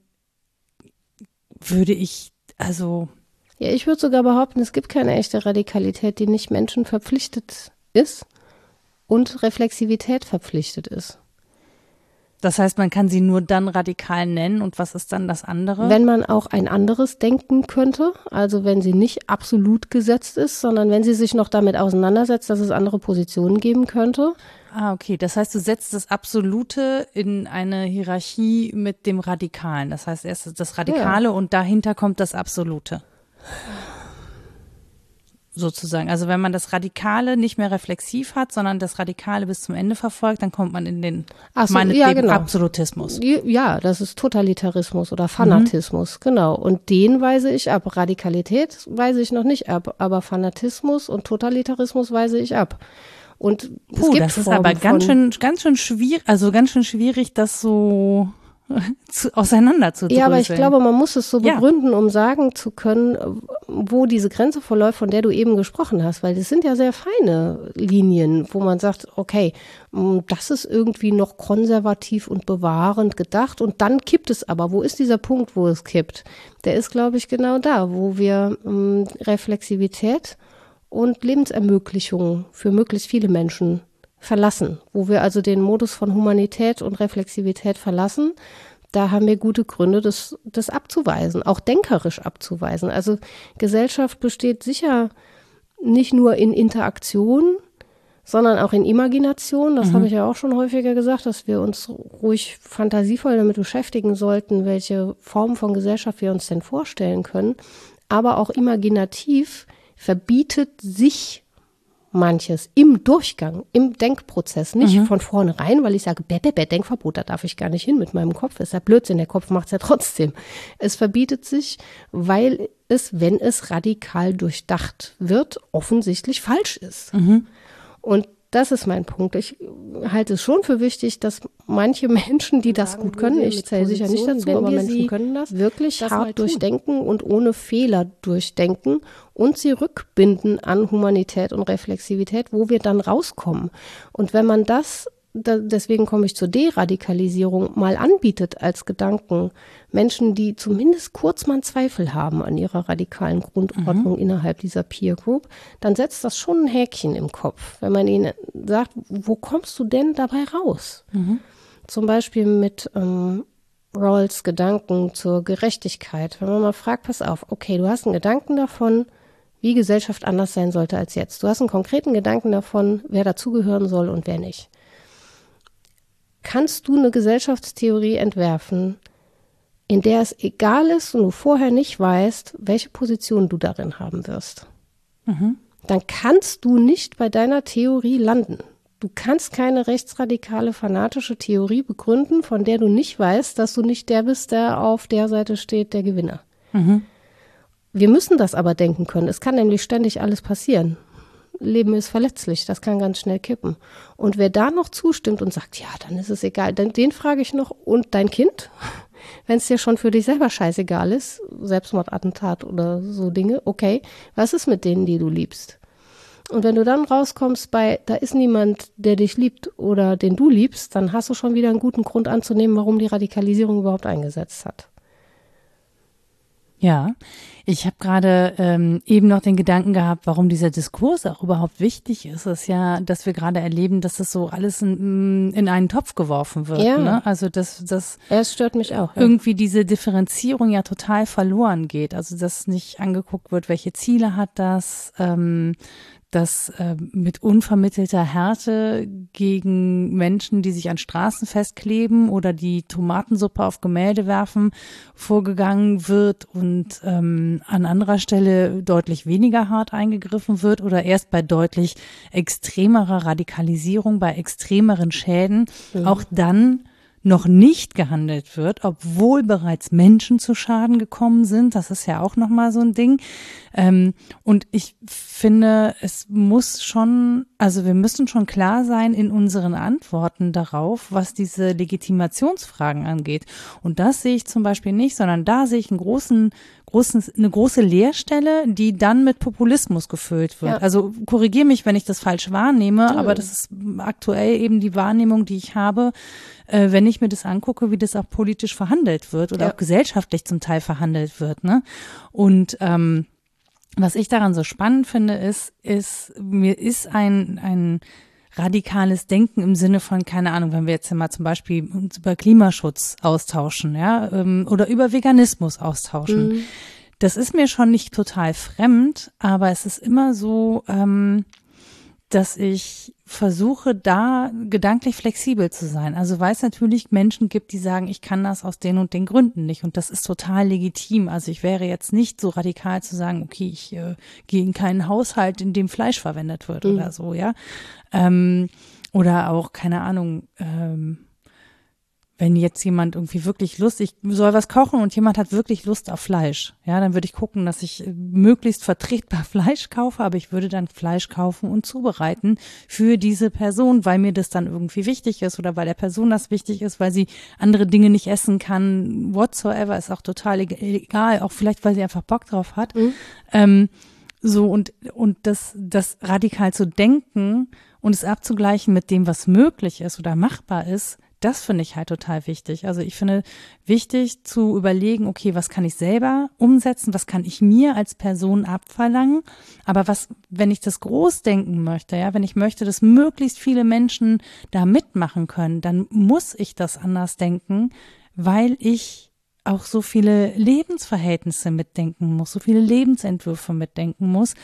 [SPEAKER 1] würde ich, also.
[SPEAKER 2] Ja, ich würde sogar behaupten, es gibt keine echte Radikalität, die nicht Menschen verpflichtet ist und Reflexivität verpflichtet ist.
[SPEAKER 1] Das heißt, man kann sie nur dann radikal nennen und was ist dann das andere?
[SPEAKER 2] Wenn man auch ein anderes denken könnte, also wenn sie nicht absolut gesetzt ist, sondern wenn sie sich noch damit auseinandersetzt, dass es andere Positionen geben könnte.
[SPEAKER 1] Ah, okay. Das heißt, du setzt das Absolute in eine Hierarchie mit dem Radikalen. Das heißt, erst das Radikale ja. und dahinter kommt das Absolute sozusagen. Also wenn man das Radikale nicht mehr reflexiv hat, sondern das Radikale bis zum Ende verfolgt, dann kommt man in den
[SPEAKER 2] so, ja, genau.
[SPEAKER 1] Absolutismus.
[SPEAKER 2] Ja, das ist Totalitarismus oder Fanatismus, mhm. genau. Und den weise ich ab. Radikalität weise ich noch nicht ab, aber Fanatismus und Totalitarismus weise ich ab. Und
[SPEAKER 1] Puh, das ist aber ganz schön, ganz schön schwierig, also ganz schön schwierig, das so zu, auseinander zu
[SPEAKER 2] Ja, aber ich glaube, man muss es so begründen, ja. um sagen zu können, wo diese Grenze verläuft, von der du eben gesprochen hast, weil das sind ja sehr feine Linien, wo man sagt, okay, mm, das ist irgendwie noch konservativ und bewahrend gedacht und dann kippt es aber. Wo ist dieser Punkt, wo es kippt? Der ist, glaube ich, genau da, wo wir mh, mm, Reflexivität und Lebensermöglichung für möglichst viele Menschen verlassen, wo wir also den Modus von Humanität und Reflexivität verlassen. Da haben wir gute Gründe, das, das abzuweisen, auch denkerisch abzuweisen. Also Gesellschaft besteht sicher nicht nur in Interaktion, sondern auch in Imagination. Das mhm. habe ich ja auch schon häufiger gesagt, dass wir uns ruhig fantasievoll damit beschäftigen sollten, welche Form von Gesellschaft wir uns denn vorstellen können. Aber auch imaginativ verbietet sich manches im Durchgang, im Denkprozess, nicht mhm. von vornherein, weil ich sage, bäh, bäh, bäh, Denkverbot, da darf ich gar nicht hin mit meinem Kopf. Ist ja Blödsinn, der Kopf macht es ja trotzdem. Es verbietet sich, weil es, wenn es radikal durchdacht wird, offensichtlich falsch ist. Mhm. Und das ist mein Punkt. Ich halte es schon für wichtig, dass manche Menschen, die das gut können, ich zähle sicher nicht dazu, aber Menschen können das, wirklich hart durchdenken und ohne Fehler durchdenken und sie rückbinden an Humanität und Reflexivität, wo wir dann rauskommen. Und wenn man das da, deswegen komme ich zur Deradikalisierung, mal anbietet als Gedanken, Menschen, die zumindest kurz mal einen Zweifel haben an ihrer radikalen Grundordnung mhm. innerhalb dieser Peer Group, dann setzt das schon ein Häkchen im Kopf, wenn man ihnen sagt, wo kommst du denn dabei raus? Mhm. Zum Beispiel mit ähm, Rawls Gedanken zur Gerechtigkeit. Wenn man mal fragt, pass auf, okay, du hast einen Gedanken davon, wie Gesellschaft anders sein sollte als jetzt. Du hast einen konkreten Gedanken davon, wer dazugehören soll und wer nicht kannst du eine Gesellschaftstheorie entwerfen, in der es egal ist und du vorher nicht weißt, welche Position du darin haben wirst. Mhm. Dann kannst du nicht bei deiner Theorie landen. Du kannst keine rechtsradikale, fanatische Theorie begründen, von der du nicht weißt, dass du nicht der bist, der auf der Seite steht, der Gewinner. Mhm. Wir müssen das aber denken können. Es kann nämlich ständig alles passieren. Leben ist verletzlich, das kann ganz schnell kippen. Und wer da noch zustimmt und sagt, ja, dann ist es egal, dann, den frage ich noch, und dein Kind? Wenn es dir schon für dich selber scheißegal ist, Selbstmordattentat oder so Dinge, okay, was ist mit denen, die du liebst? Und wenn du dann rauskommst bei, da ist niemand, der dich liebt oder den du liebst, dann hast du schon wieder einen guten Grund anzunehmen, warum die Radikalisierung überhaupt eingesetzt hat.
[SPEAKER 1] Ja, ich habe gerade ähm, eben noch den Gedanken gehabt, warum dieser Diskurs auch überhaupt wichtig ist. Es ist ja, dass wir gerade erleben, dass das so alles in, in einen Topf geworfen wird. Ja. Ne? Also dass das
[SPEAKER 2] es stört mich auch.
[SPEAKER 1] Ja. Irgendwie diese Differenzierung ja total verloren geht. Also dass nicht angeguckt wird, welche Ziele hat das, ähm, dass äh, mit unvermittelter Härte gegen Menschen, die sich an Straßen festkleben oder die Tomatensuppe auf Gemälde werfen, vorgegangen wird und ähm, an anderer Stelle deutlich weniger hart eingegriffen wird oder erst bei deutlich extremerer Radikalisierung, bei extremeren Schäden, mhm. auch dann noch nicht gehandelt wird, obwohl bereits Menschen zu Schaden gekommen sind. Das ist ja auch nochmal so ein Ding. Ähm, und ich finde, es muss schon, also wir müssen schon klar sein in unseren Antworten darauf, was diese Legitimationsfragen angeht. Und das sehe ich zum Beispiel nicht, sondern da sehe ich einen großen großen, eine große Leerstelle, die dann mit Populismus gefüllt wird. Ja. Also korrigiere mich, wenn ich das falsch wahrnehme, ja. aber das ist aktuell eben die Wahrnehmung, die ich habe, äh, wenn ich mir das angucke, wie das auch politisch verhandelt wird oder ja. auch gesellschaftlich zum Teil verhandelt wird. Ne? Und ähm, was ich daran so spannend finde, ist, ist, mir ist ein, ein radikales Denken im Sinne von, keine Ahnung, wenn wir jetzt mal zum Beispiel uns über Klimaschutz austauschen, ja, ähm, oder über Veganismus austauschen. Mhm. Das ist mir schon nicht total fremd, aber es ist immer so, ähm, dass ich versuche, da gedanklich flexibel zu sein. Also weil es natürlich Menschen gibt, die sagen, ich kann das aus den und den Gründen nicht. Und das ist total legitim. Also ich wäre jetzt nicht so radikal zu sagen, okay, ich äh, gehe in keinen Haushalt, in dem Fleisch verwendet wird mhm. oder so, ja. Ähm, oder auch, keine Ahnung, ähm, wenn jetzt jemand irgendwie wirklich Lust, ich soll was kochen und jemand hat wirklich Lust auf Fleisch, ja, dann würde ich gucken, dass ich äh, möglichst vertretbar Fleisch kaufe, aber ich würde dann Fleisch kaufen und zubereiten für diese Person, weil mir das dann irgendwie wichtig ist oder weil der Person das wichtig ist, weil sie andere Dinge nicht essen kann, whatsoever, ist auch total egal, auch vielleicht, weil sie einfach Bock drauf hat. Mhm. Ähm, so und, und das, das radikal zu denken und es abzugleichen mit dem, was möglich ist oder machbar ist, das finde ich halt total wichtig. Also ich finde wichtig zu überlegen, okay, was kann ich selber umsetzen, was kann ich mir als Person abverlangen, aber was, wenn ich das groß denken möchte, ja, wenn ich möchte, dass möglichst viele Menschen da mitmachen können, dann muss ich das anders denken, weil ich auch so viele Lebensverhältnisse mitdenken muss, so viele Lebensentwürfe mitdenken muss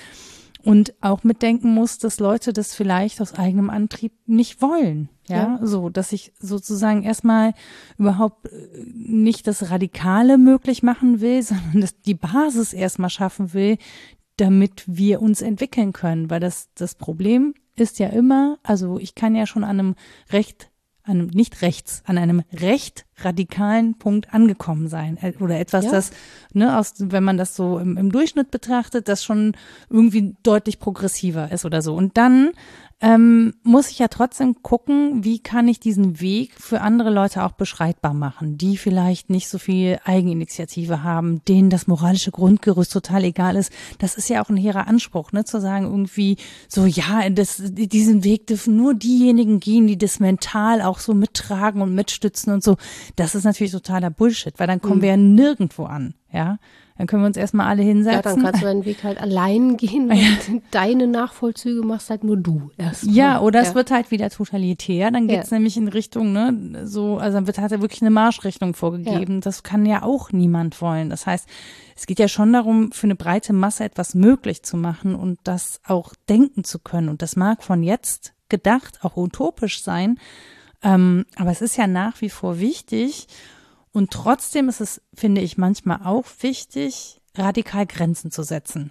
[SPEAKER 1] und auch mitdenken muss, dass Leute das vielleicht aus eigenem Antrieb nicht wollen. Ja, ja, so, dass ich sozusagen erstmal überhaupt äh, nicht das Radikale möglich machen will, sondern dass die Basis erstmal schaffen will, damit wir uns entwickeln können. Weil das, das Problem ist ja immer, also ich kann ja schon an einem recht an einem, nicht rechts, an einem recht radikalen Punkt angekommen sein. Äh, oder etwas, ja. das, ne, aus, wenn man das so im, im Durchschnitt betrachtet, das schon irgendwie deutlich progressiver ist oder so. Und dann ähm, muss ich ja trotzdem gucken, wie kann ich diesen Weg für andere Leute auch beschreibbar machen, die vielleicht nicht so viel Eigeninitiative haben, denen das moralische Grundgerüst total egal ist. Das ist ja auch ein hehrer Anspruch, ne, zu sagen irgendwie so, ja, das, diesen Weg dürfen nur diejenigen gehen, die das mental auch so mittragen und mitstützen und so. Das ist natürlich totaler Bullshit, weil dann kommen mhm. wir ja nirgendwo an, ja. Dann können wir uns erstmal alle hinsetzen. Ja,
[SPEAKER 2] dann kannst du deinen Weg halt allein gehen und deine Nachvollzüge machst halt nur du
[SPEAKER 1] erstmal. Ja, oder ja. es wird halt wieder totalitär. Dann geht's ja. nämlich in Richtung, ne, so, also dann wird halt wirklich eine Marschrichtung vorgegeben. Das kann ja auch niemand wollen. Das heißt, es geht ja schon darum, für eine breite Masse etwas möglich zu machen und das auch denken zu können. Und das mag von jetzt gedacht auch utopisch sein. Ähm, aber es ist ja nach wie vor wichtig, und trotzdem ist es, finde ich, manchmal auch wichtig, radikal Grenzen zu setzen.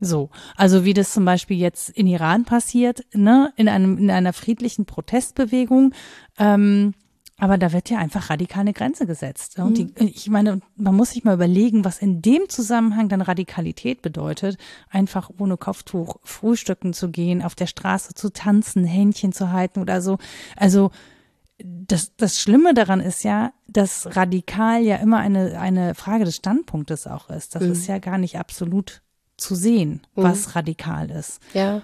[SPEAKER 1] So, also wie das zum Beispiel jetzt in Iran passiert, ne, in einem in einer friedlichen Protestbewegung, ähm, aber da wird ja einfach radikal eine Grenze gesetzt. Und die, mhm. ich meine, man muss sich mal überlegen, was in dem Zusammenhang dann Radikalität bedeutet, einfach ohne Kopftuch frühstücken zu gehen, auf der Straße zu tanzen, Händchen zu halten oder so. Also das, das Schlimme daran ist ja, dass radikal ja immer eine, eine Frage des Standpunktes auch ist. Das mhm. ist ja gar nicht absolut zu sehen, mhm. was radikal ist.
[SPEAKER 2] Ja,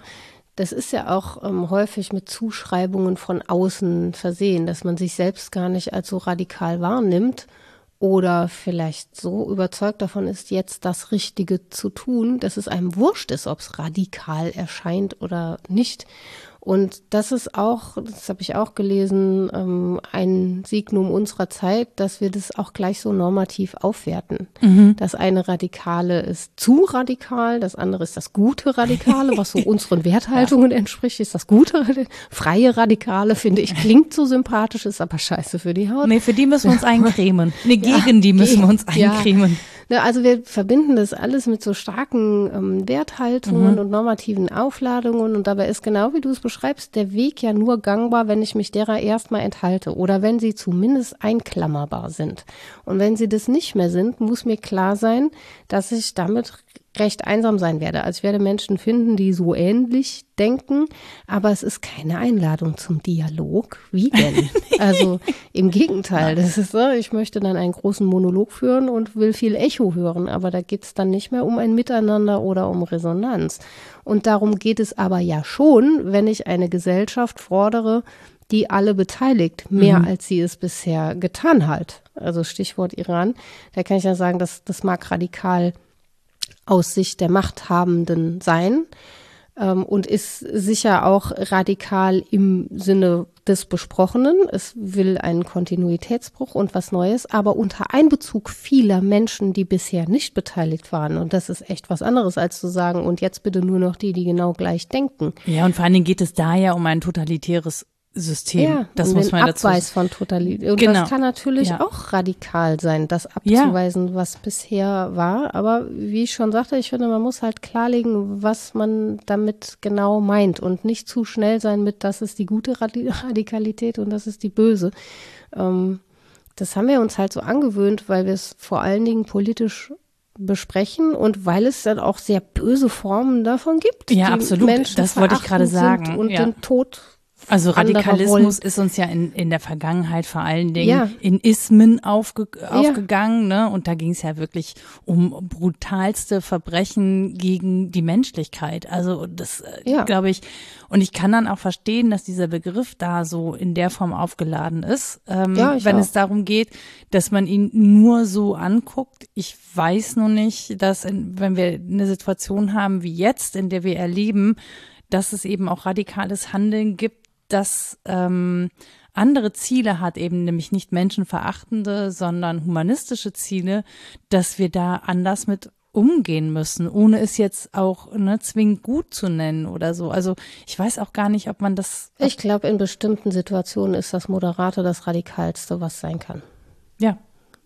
[SPEAKER 2] das ist ja auch ähm, häufig mit Zuschreibungen von außen versehen, dass man sich selbst gar nicht als so radikal wahrnimmt oder vielleicht so überzeugt davon ist, jetzt das Richtige zu tun, dass es einem wurscht ist, ob es radikal erscheint oder nicht. Und das ist auch, das habe ich auch gelesen, ähm, ein Signum unserer Zeit, dass wir das auch gleich so normativ aufwerten. Mhm. Das eine Radikale ist zu radikal, das andere ist das gute Radikale, was so unseren Werthaltungen ja. entspricht, ist das gute, freie Radikale, finde ich, klingt so sympathisch, ist aber scheiße für die Haut.
[SPEAKER 1] Nee, für die müssen wir uns eincremen. Nee, gegen ja, die müssen wir uns eincremen. Ja.
[SPEAKER 2] Ne, also wir verbinden das alles mit so starken ähm, Werthaltungen mhm. und normativen Aufladungen und dabei ist genau wie du es beschreibst, der Weg ja nur gangbar, wenn ich mich derer erstmal enthalte oder wenn sie zumindest einklammerbar sind. Und wenn sie das nicht mehr sind, muss mir klar sein, dass ich damit recht einsam sein werde. Also ich werde Menschen finden, die so ähnlich denken, aber es ist keine Einladung zum Dialog. Wie denn? also im Gegenteil, das ist so, ich möchte dann einen großen Monolog führen und will viel Echo hören, aber da geht es dann nicht mehr um ein Miteinander oder um Resonanz. Und darum geht es aber ja schon, wenn ich eine Gesellschaft fordere, die alle beteiligt, mehr mhm. als sie es bisher getan hat. Also Stichwort Iran, da kann ich ja sagen, dass das mag radikal aus Sicht der Machthabenden sein ähm, und ist sicher auch radikal im Sinne des Besprochenen. Es will einen Kontinuitätsbruch und was Neues, aber unter Einbezug vieler Menschen, die bisher nicht beteiligt waren. Und das ist echt was anderes, als zu sagen, und jetzt bitte nur noch die, die genau gleich denken.
[SPEAKER 1] Ja, und vor allen Dingen geht es da ja um ein totalitäres System. Ja,
[SPEAKER 2] das muss man dazu Abweis von Totalität. Und genau. das kann natürlich ja. auch radikal sein, das abzuweisen, ja. was bisher war. Aber wie ich schon sagte, ich finde, man muss halt klarlegen, was man damit genau meint und nicht zu schnell sein mit, das ist die gute Radikalität und das ist die böse. Ähm, das haben wir uns halt so angewöhnt, weil wir es vor allen Dingen politisch besprechen und weil es dann auch sehr böse Formen davon gibt.
[SPEAKER 1] Ja, absolut. Menschen das wollte ich gerade sagen.
[SPEAKER 2] Und ja. den Tod
[SPEAKER 1] also Radikalismus ist uns ja in, in der Vergangenheit vor allen Dingen ja. in Ismen aufge, aufgegangen, ja. ne? Und da ging es ja wirklich um brutalste Verbrechen gegen die Menschlichkeit. Also das äh, ja. glaube ich, und ich kann dann auch verstehen, dass dieser Begriff da so in der Form aufgeladen ist, ähm, wenn auch. es darum geht, dass man ihn nur so anguckt. Ich weiß nur nicht, dass in, wenn wir eine Situation haben wie jetzt, in der wir erleben, dass es eben auch radikales Handeln gibt, das ähm, andere Ziele hat, eben nämlich nicht menschenverachtende, sondern humanistische Ziele, dass wir da anders mit umgehen müssen, ohne es jetzt auch ne, zwingend gut zu nennen oder so. Also ich weiß auch gar nicht, ob man das.
[SPEAKER 2] Ich glaube, in bestimmten Situationen ist das Moderate das Radikalste, was sein kann.
[SPEAKER 1] Ja.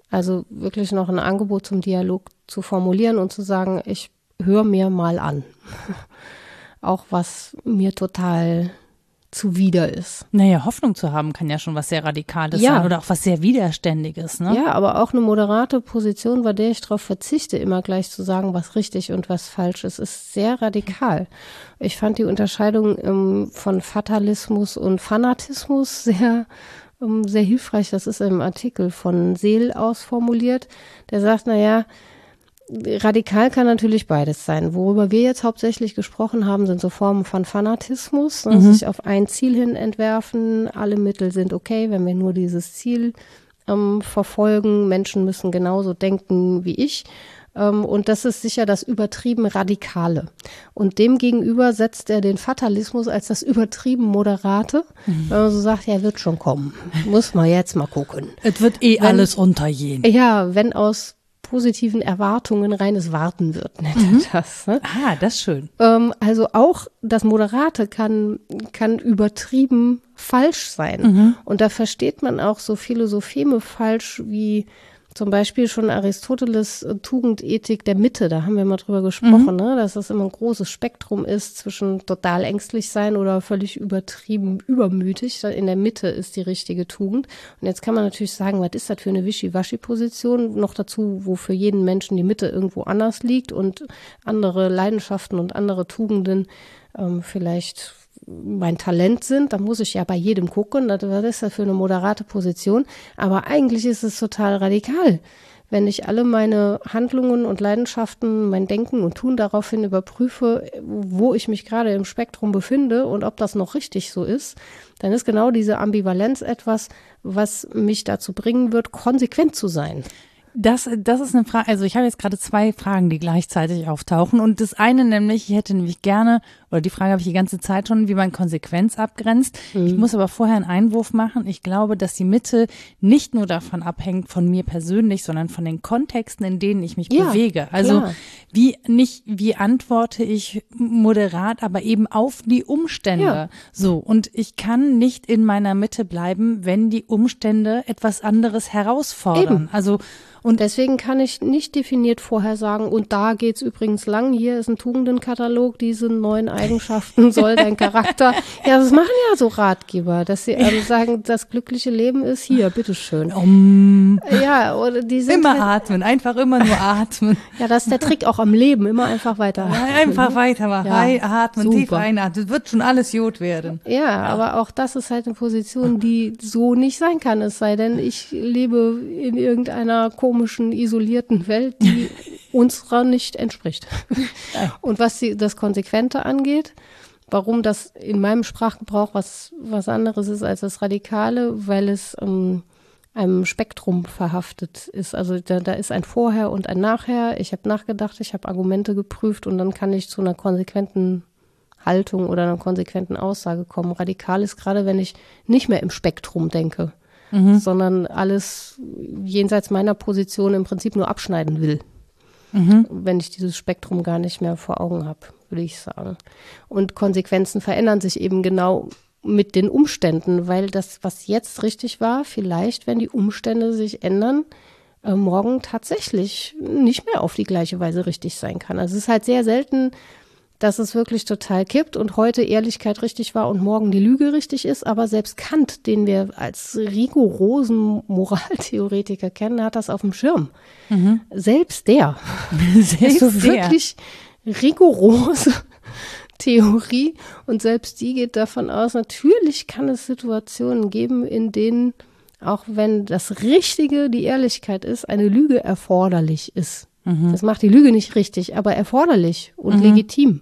[SPEAKER 2] Also wirklich noch ein Angebot zum Dialog zu formulieren und zu sagen, ich höre mir mal an. auch was mir total zuwider ist.
[SPEAKER 1] Naja, Hoffnung zu haben kann ja schon was sehr Radikales ja. sein oder auch was sehr Widerständiges. Ne?
[SPEAKER 2] Ja, aber auch eine moderate Position, bei der ich darauf verzichte, immer gleich zu sagen, was richtig und was falsch ist, ist sehr radikal. Ich fand die Unterscheidung ähm, von Fatalismus und Fanatismus sehr ähm, sehr hilfreich. Das ist im Artikel von Seel ausformuliert. Der sagt, na ja, radikal kann natürlich beides sein. Worüber wir jetzt hauptsächlich gesprochen haben, sind so Formen von Fanatismus, ne, mhm. sich auf ein Ziel hin entwerfen. Alle Mittel sind okay, wenn wir nur dieses Ziel ähm, verfolgen. Menschen müssen genauso denken wie ich. Ähm, und das ist sicher das übertrieben Radikale. Und demgegenüber setzt er den Fatalismus als das übertrieben Moderate. Mhm. Wenn man so sagt, ja, wird schon kommen. Muss man jetzt mal gucken.
[SPEAKER 1] Es wird eh wenn, alles untergehen.
[SPEAKER 2] Ja, wenn aus positiven Erwartungen reines Warten wird, nennt mhm. er das. Ne?
[SPEAKER 1] Ah, das ist schön.
[SPEAKER 2] Ähm, also auch das Moderate kann, kann übertrieben falsch sein. Mhm. Und da versteht man auch so Philosopheme falsch wie zum Beispiel schon Aristoteles äh, Tugendethik der Mitte, da haben wir mal drüber gesprochen, mhm. ne? dass das immer ein großes Spektrum ist zwischen total ängstlich sein oder völlig übertrieben übermütig. In der Mitte ist die richtige Tugend. Und jetzt kann man natürlich sagen, was ist das für eine Wischiwaschi-Position? Noch dazu, wo für jeden Menschen die Mitte irgendwo anders liegt und andere Leidenschaften und andere Tugenden ähm, vielleicht mein Talent sind, da muss ich ja bei jedem gucken, was ist das für eine moderate Position. Aber eigentlich ist es total radikal. wenn ich alle meine Handlungen und Leidenschaften, mein Denken und Tun daraufhin überprüfe, wo ich mich gerade im Spektrum befinde und ob das noch richtig so ist, dann ist genau diese Ambivalenz etwas, was mich dazu bringen wird, konsequent zu sein.
[SPEAKER 1] Das, das ist eine Frage, also ich habe jetzt gerade zwei Fragen, die gleichzeitig auftauchen. Und das eine nämlich, ich hätte nämlich gerne, oder die Frage habe ich die ganze Zeit schon, wie man Konsequenz abgrenzt. Mhm. Ich muss aber vorher einen Einwurf machen. Ich glaube, dass die Mitte nicht nur davon abhängt, von mir persönlich, sondern von den Kontexten, in denen ich mich ja, bewege. Also klar. wie nicht, wie antworte ich moderat, aber eben auf die Umstände. Ja. So. Und ich kann nicht in meiner Mitte bleiben, wenn die Umstände etwas anderes herausfordern. Eben. Also
[SPEAKER 2] und deswegen kann ich nicht definiert vorher sagen, und da geht's übrigens lang, hier ist ein Tugendenkatalog, diese neun Eigenschaften soll dein Charakter. Ja, das machen ja so Ratgeber, dass sie ähm, sagen, das glückliche Leben ist hier, bitteschön. Um,
[SPEAKER 1] ja, oder die sind Immer halt, atmen, einfach immer nur atmen.
[SPEAKER 2] ja, das ist der Trick auch am Leben, immer einfach weiter.
[SPEAKER 1] Ja, einfach weitermachen, ja, atmen, super. tief einatmen, das wird schon alles gut werden.
[SPEAKER 2] Ja, ja, aber auch das ist halt eine Position, die so nicht sein kann, es sei denn, ich lebe in irgendeiner komischen, isolierten Welt, die unserer nicht entspricht. Und was die, das Konsequente angeht, warum das in meinem Sprachgebrauch was, was anderes ist als das Radikale, weil es ähm, einem Spektrum verhaftet ist. Also da, da ist ein Vorher und ein Nachher. Ich habe nachgedacht, ich habe Argumente geprüft und dann kann ich zu einer konsequenten Haltung oder einer konsequenten Aussage kommen. Radikal ist gerade, wenn ich nicht mehr im Spektrum denke mhm. sondern alles jenseits meiner Position im Prinzip nur abschneiden will. Mhm. Wenn ich dieses Spektrum gar nicht mehr vor Augen habe, würde ich sagen. Und Konsequenzen verändern sich eben genau mit den Umständen, weil das, was jetzt richtig war, vielleicht, wenn die Umstände sich ändern, äh, morgen tatsächlich nicht mehr auf die gleiche Weise richtig sein kann. Also es ist halt sehr selten, dass es wirklich total kippt und heute Ehrlichkeit richtig war und morgen die Lüge richtig ist. Aber selbst Kant, den wir als rigorosen Moraltheoretiker kennen, hat das auf dem Schirm. Mhm. Selbst der. selbst so wirklich rigorose Theorie. Und selbst die geht davon aus, natürlich kann es Situationen geben, in denen, auch wenn das Richtige die Ehrlichkeit ist, eine Lüge erforderlich ist. Mhm. Das macht die Lüge nicht richtig, aber erforderlich und mhm. legitim.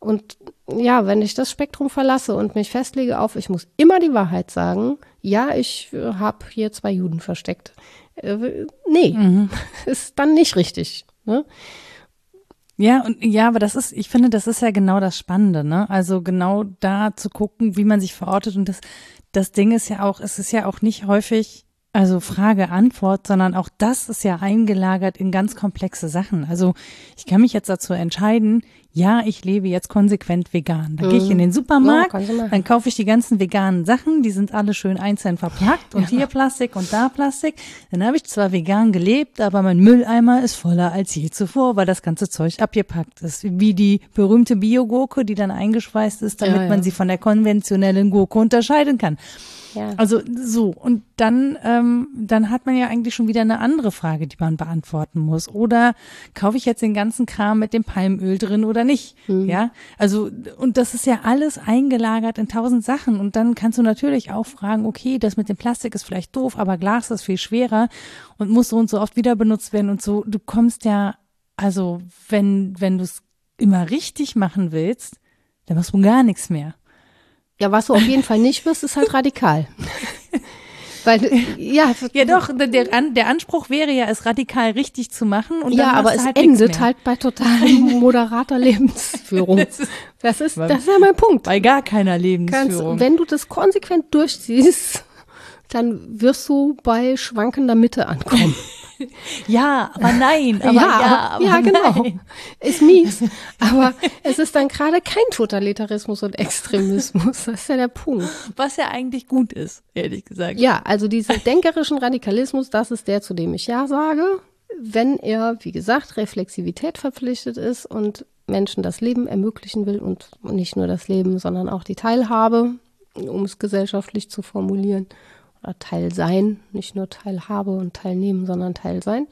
[SPEAKER 2] Und ja, wenn ich das Spektrum verlasse und mich festlege auf, ich muss immer die Wahrheit sagen, ja, ich äh, habe hier zwei Juden versteckt. Äh, nee, mhm. ist dann nicht richtig. Ne?
[SPEAKER 1] Ja, und ja, aber das ist, ich finde, das ist ja genau das Spannende, ne? Also genau da zu gucken, wie man sich verortet. Und das, das Ding ist ja auch, es ist ja auch nicht häufig also Frage, Antwort, sondern auch das ist ja eingelagert in ganz komplexe Sachen. Also ich kann mich jetzt dazu entscheiden, ja, ich lebe jetzt konsequent vegan. Da mhm. gehe ich in den Supermarkt, ja, dann kaufe ich die ganzen veganen Sachen, die sind alle schön einzeln verpackt und ja. hier Plastik und da Plastik. Dann habe ich zwar vegan gelebt, aber mein Mülleimer ist voller als je zuvor, weil das ganze Zeug abgepackt ist. Wie die berühmte Biogurke, die dann eingeschweißt ist, damit ja, man sie von der konventionellen Gurke unterscheiden kann. Ja. Also so, und dann, ähm, dann hat man ja eigentlich schon wieder eine andere Frage, die man beantworten muss. Oder kaufe ich jetzt den ganzen Kram mit dem Palmöl drin oder nicht? Mhm. Ja, also, und das ist ja alles eingelagert in tausend Sachen. Und dann kannst du natürlich auch fragen, okay, das mit dem Plastik ist vielleicht doof, aber Glas ist viel schwerer und muss so und so oft wieder benutzt werden und so. Du kommst ja, also, wenn, wenn du es immer richtig machen willst, dann machst du gar nichts mehr.
[SPEAKER 2] Ja, was du auf jeden Fall nicht wirst, ist halt radikal.
[SPEAKER 1] Weil, ja, ja doch, der, der Anspruch wäre ja, es radikal richtig zu machen. Und
[SPEAKER 2] ja, aber es halt endet halt bei total moderater Lebensführung. Das ist, das ist ja mein Punkt.
[SPEAKER 1] Bei gar keiner Lebensführung.
[SPEAKER 2] Kannst, wenn du das konsequent durchziehst, dann wirst du bei schwankender Mitte ankommen.
[SPEAKER 1] ja, aber nein. Aber
[SPEAKER 2] ja, ja, aber ja, genau. Nein. Ist mies. Aber es ist dann gerade kein Totalitarismus und Extremismus. Das ist ja der Punkt.
[SPEAKER 1] Was ja eigentlich gut ist, ehrlich gesagt.
[SPEAKER 2] Ja, also diesen denkerischen Radikalismus, das ist der, zu dem ich Ja sage. Wenn er, wie gesagt, Reflexivität verpflichtet ist und Menschen das Leben ermöglichen will und nicht nur das Leben, sondern auch die Teilhabe, um es gesellschaftlich zu formulieren Teil sein, nicht nur Teilhabe und Teilnehmen, sondern Teil sein.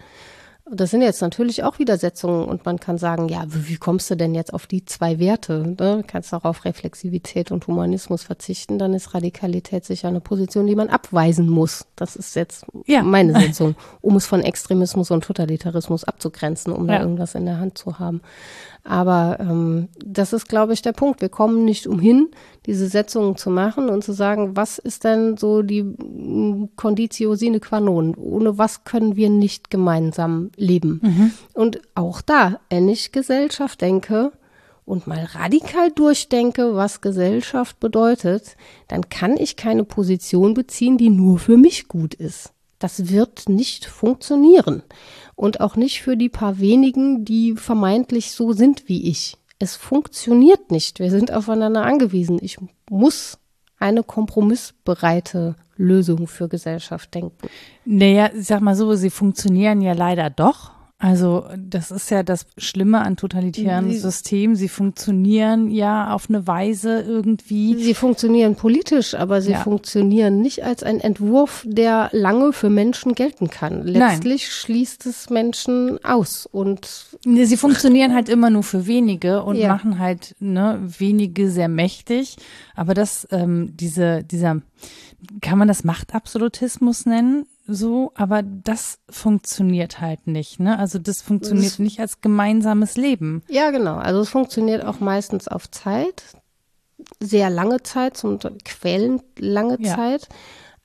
[SPEAKER 2] Das sind jetzt natürlich auch Widersetzungen und man kann sagen, ja, wie kommst du denn jetzt auf die zwei Werte? Ne? Du kannst auch auf Reflexivität und Humanismus verzichten, dann ist Radikalität sicher eine Position, die man abweisen muss. Das ist jetzt ja. meine Sitzung, um es von Extremismus und Totalitarismus abzugrenzen, um ja. da irgendwas in der Hand zu haben. Aber ähm, das ist, glaube ich, der Punkt. Wir kommen nicht umhin, diese Setzungen zu machen und zu sagen, was ist denn so die Conditio sine qua non? Ohne was können wir nicht gemeinsam leben? Mhm. Und auch da, wenn ich Gesellschaft denke und mal radikal durchdenke, was Gesellschaft bedeutet, dann kann ich keine Position beziehen, die nur für mich gut ist. Das wird nicht funktionieren und auch nicht für die paar wenigen, die vermeintlich so sind wie ich. Es funktioniert nicht. Wir sind aufeinander angewiesen. Ich muss eine kompromissbereite Lösung für Gesellschaft denken.
[SPEAKER 1] Naja, ich sag mal so, sie funktionieren ja leider doch. Also das ist ja das Schlimme an totalitären sie, Systemen. Sie funktionieren ja auf eine Weise irgendwie.
[SPEAKER 2] Sie funktionieren politisch, aber sie ja. funktionieren nicht als ein Entwurf, der lange für Menschen gelten kann. Letztlich Nein. schließt es Menschen aus und
[SPEAKER 1] sie funktionieren halt immer nur für wenige und ja. machen halt ne, wenige sehr mächtig. Aber das, ähm, diese, dieser, kann man das Machtabsolutismus nennen? so, aber das funktioniert halt nicht, ne? Also das funktioniert das, nicht als gemeinsames Leben.
[SPEAKER 2] Ja, genau. Also es funktioniert auch meistens auf Zeit, sehr lange Zeit, zum quälend lange ja. Zeit.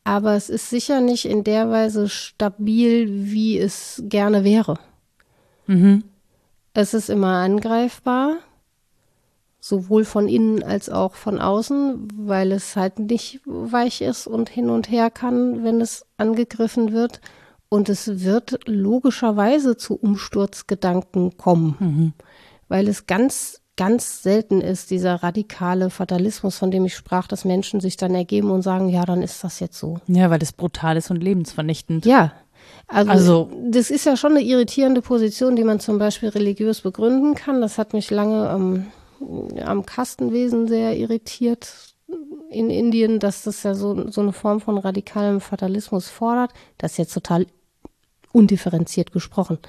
[SPEAKER 2] Aber es ist sicher nicht in der Weise stabil, wie es gerne wäre. Mhm. Es ist immer angreifbar sowohl von innen als auch von außen, weil es halt nicht weich ist und hin und her kann, wenn es angegriffen wird. Und es wird logischerweise zu Umsturzgedanken kommen, mhm. weil es ganz, ganz selten ist, dieser radikale Fatalismus, von dem ich sprach, dass Menschen sich dann ergeben und sagen, ja, dann ist das jetzt so.
[SPEAKER 1] Ja, weil das brutal ist und lebensvernichtend.
[SPEAKER 2] Ja, also, also, das ist ja schon eine irritierende Position, die man zum Beispiel religiös begründen kann. Das hat mich lange ähm, am Kastenwesen sehr irritiert in Indien, dass das ja so, so eine Form von radikalem Fatalismus fordert. Das ist jetzt total undifferenziert gesprochen.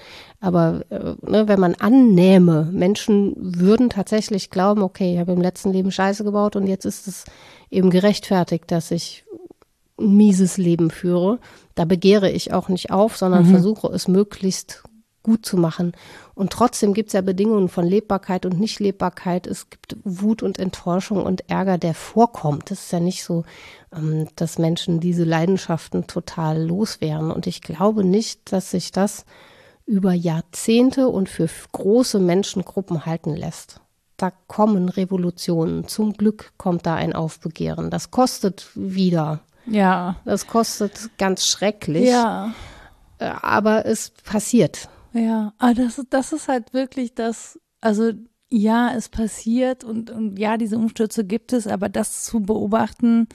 [SPEAKER 2] Aber äh, ne, wenn man annähme, Menschen würden tatsächlich glauben, okay, ich habe im letzten Leben Scheiße gebaut und jetzt ist es eben gerechtfertigt, dass ich ein mieses Leben führe. Da begehre ich auch nicht auf, sondern mhm. versuche es möglichst gut zu machen. Und trotzdem gibt es ja Bedingungen von Lebbarkeit und Nichtlebbarkeit. Es gibt Wut und Enttäuschung und Ärger, der vorkommt. Es ist ja nicht so, ähm, dass Menschen diese Leidenschaften total los wären. Und ich glaube nicht, dass sich das über Jahrzehnte und für große Menschengruppen halten lässt. Da kommen Revolutionen. Zum Glück kommt da ein Aufbegehren. Das kostet wieder.
[SPEAKER 1] Ja.
[SPEAKER 2] Das kostet ganz schrecklich.
[SPEAKER 1] Ja.
[SPEAKER 2] Äh, aber es passiert.
[SPEAKER 1] Ja, aber das, das ist halt wirklich das, also ja, es passiert und, und ja, diese Umstürze gibt es, aber das zu beobachten,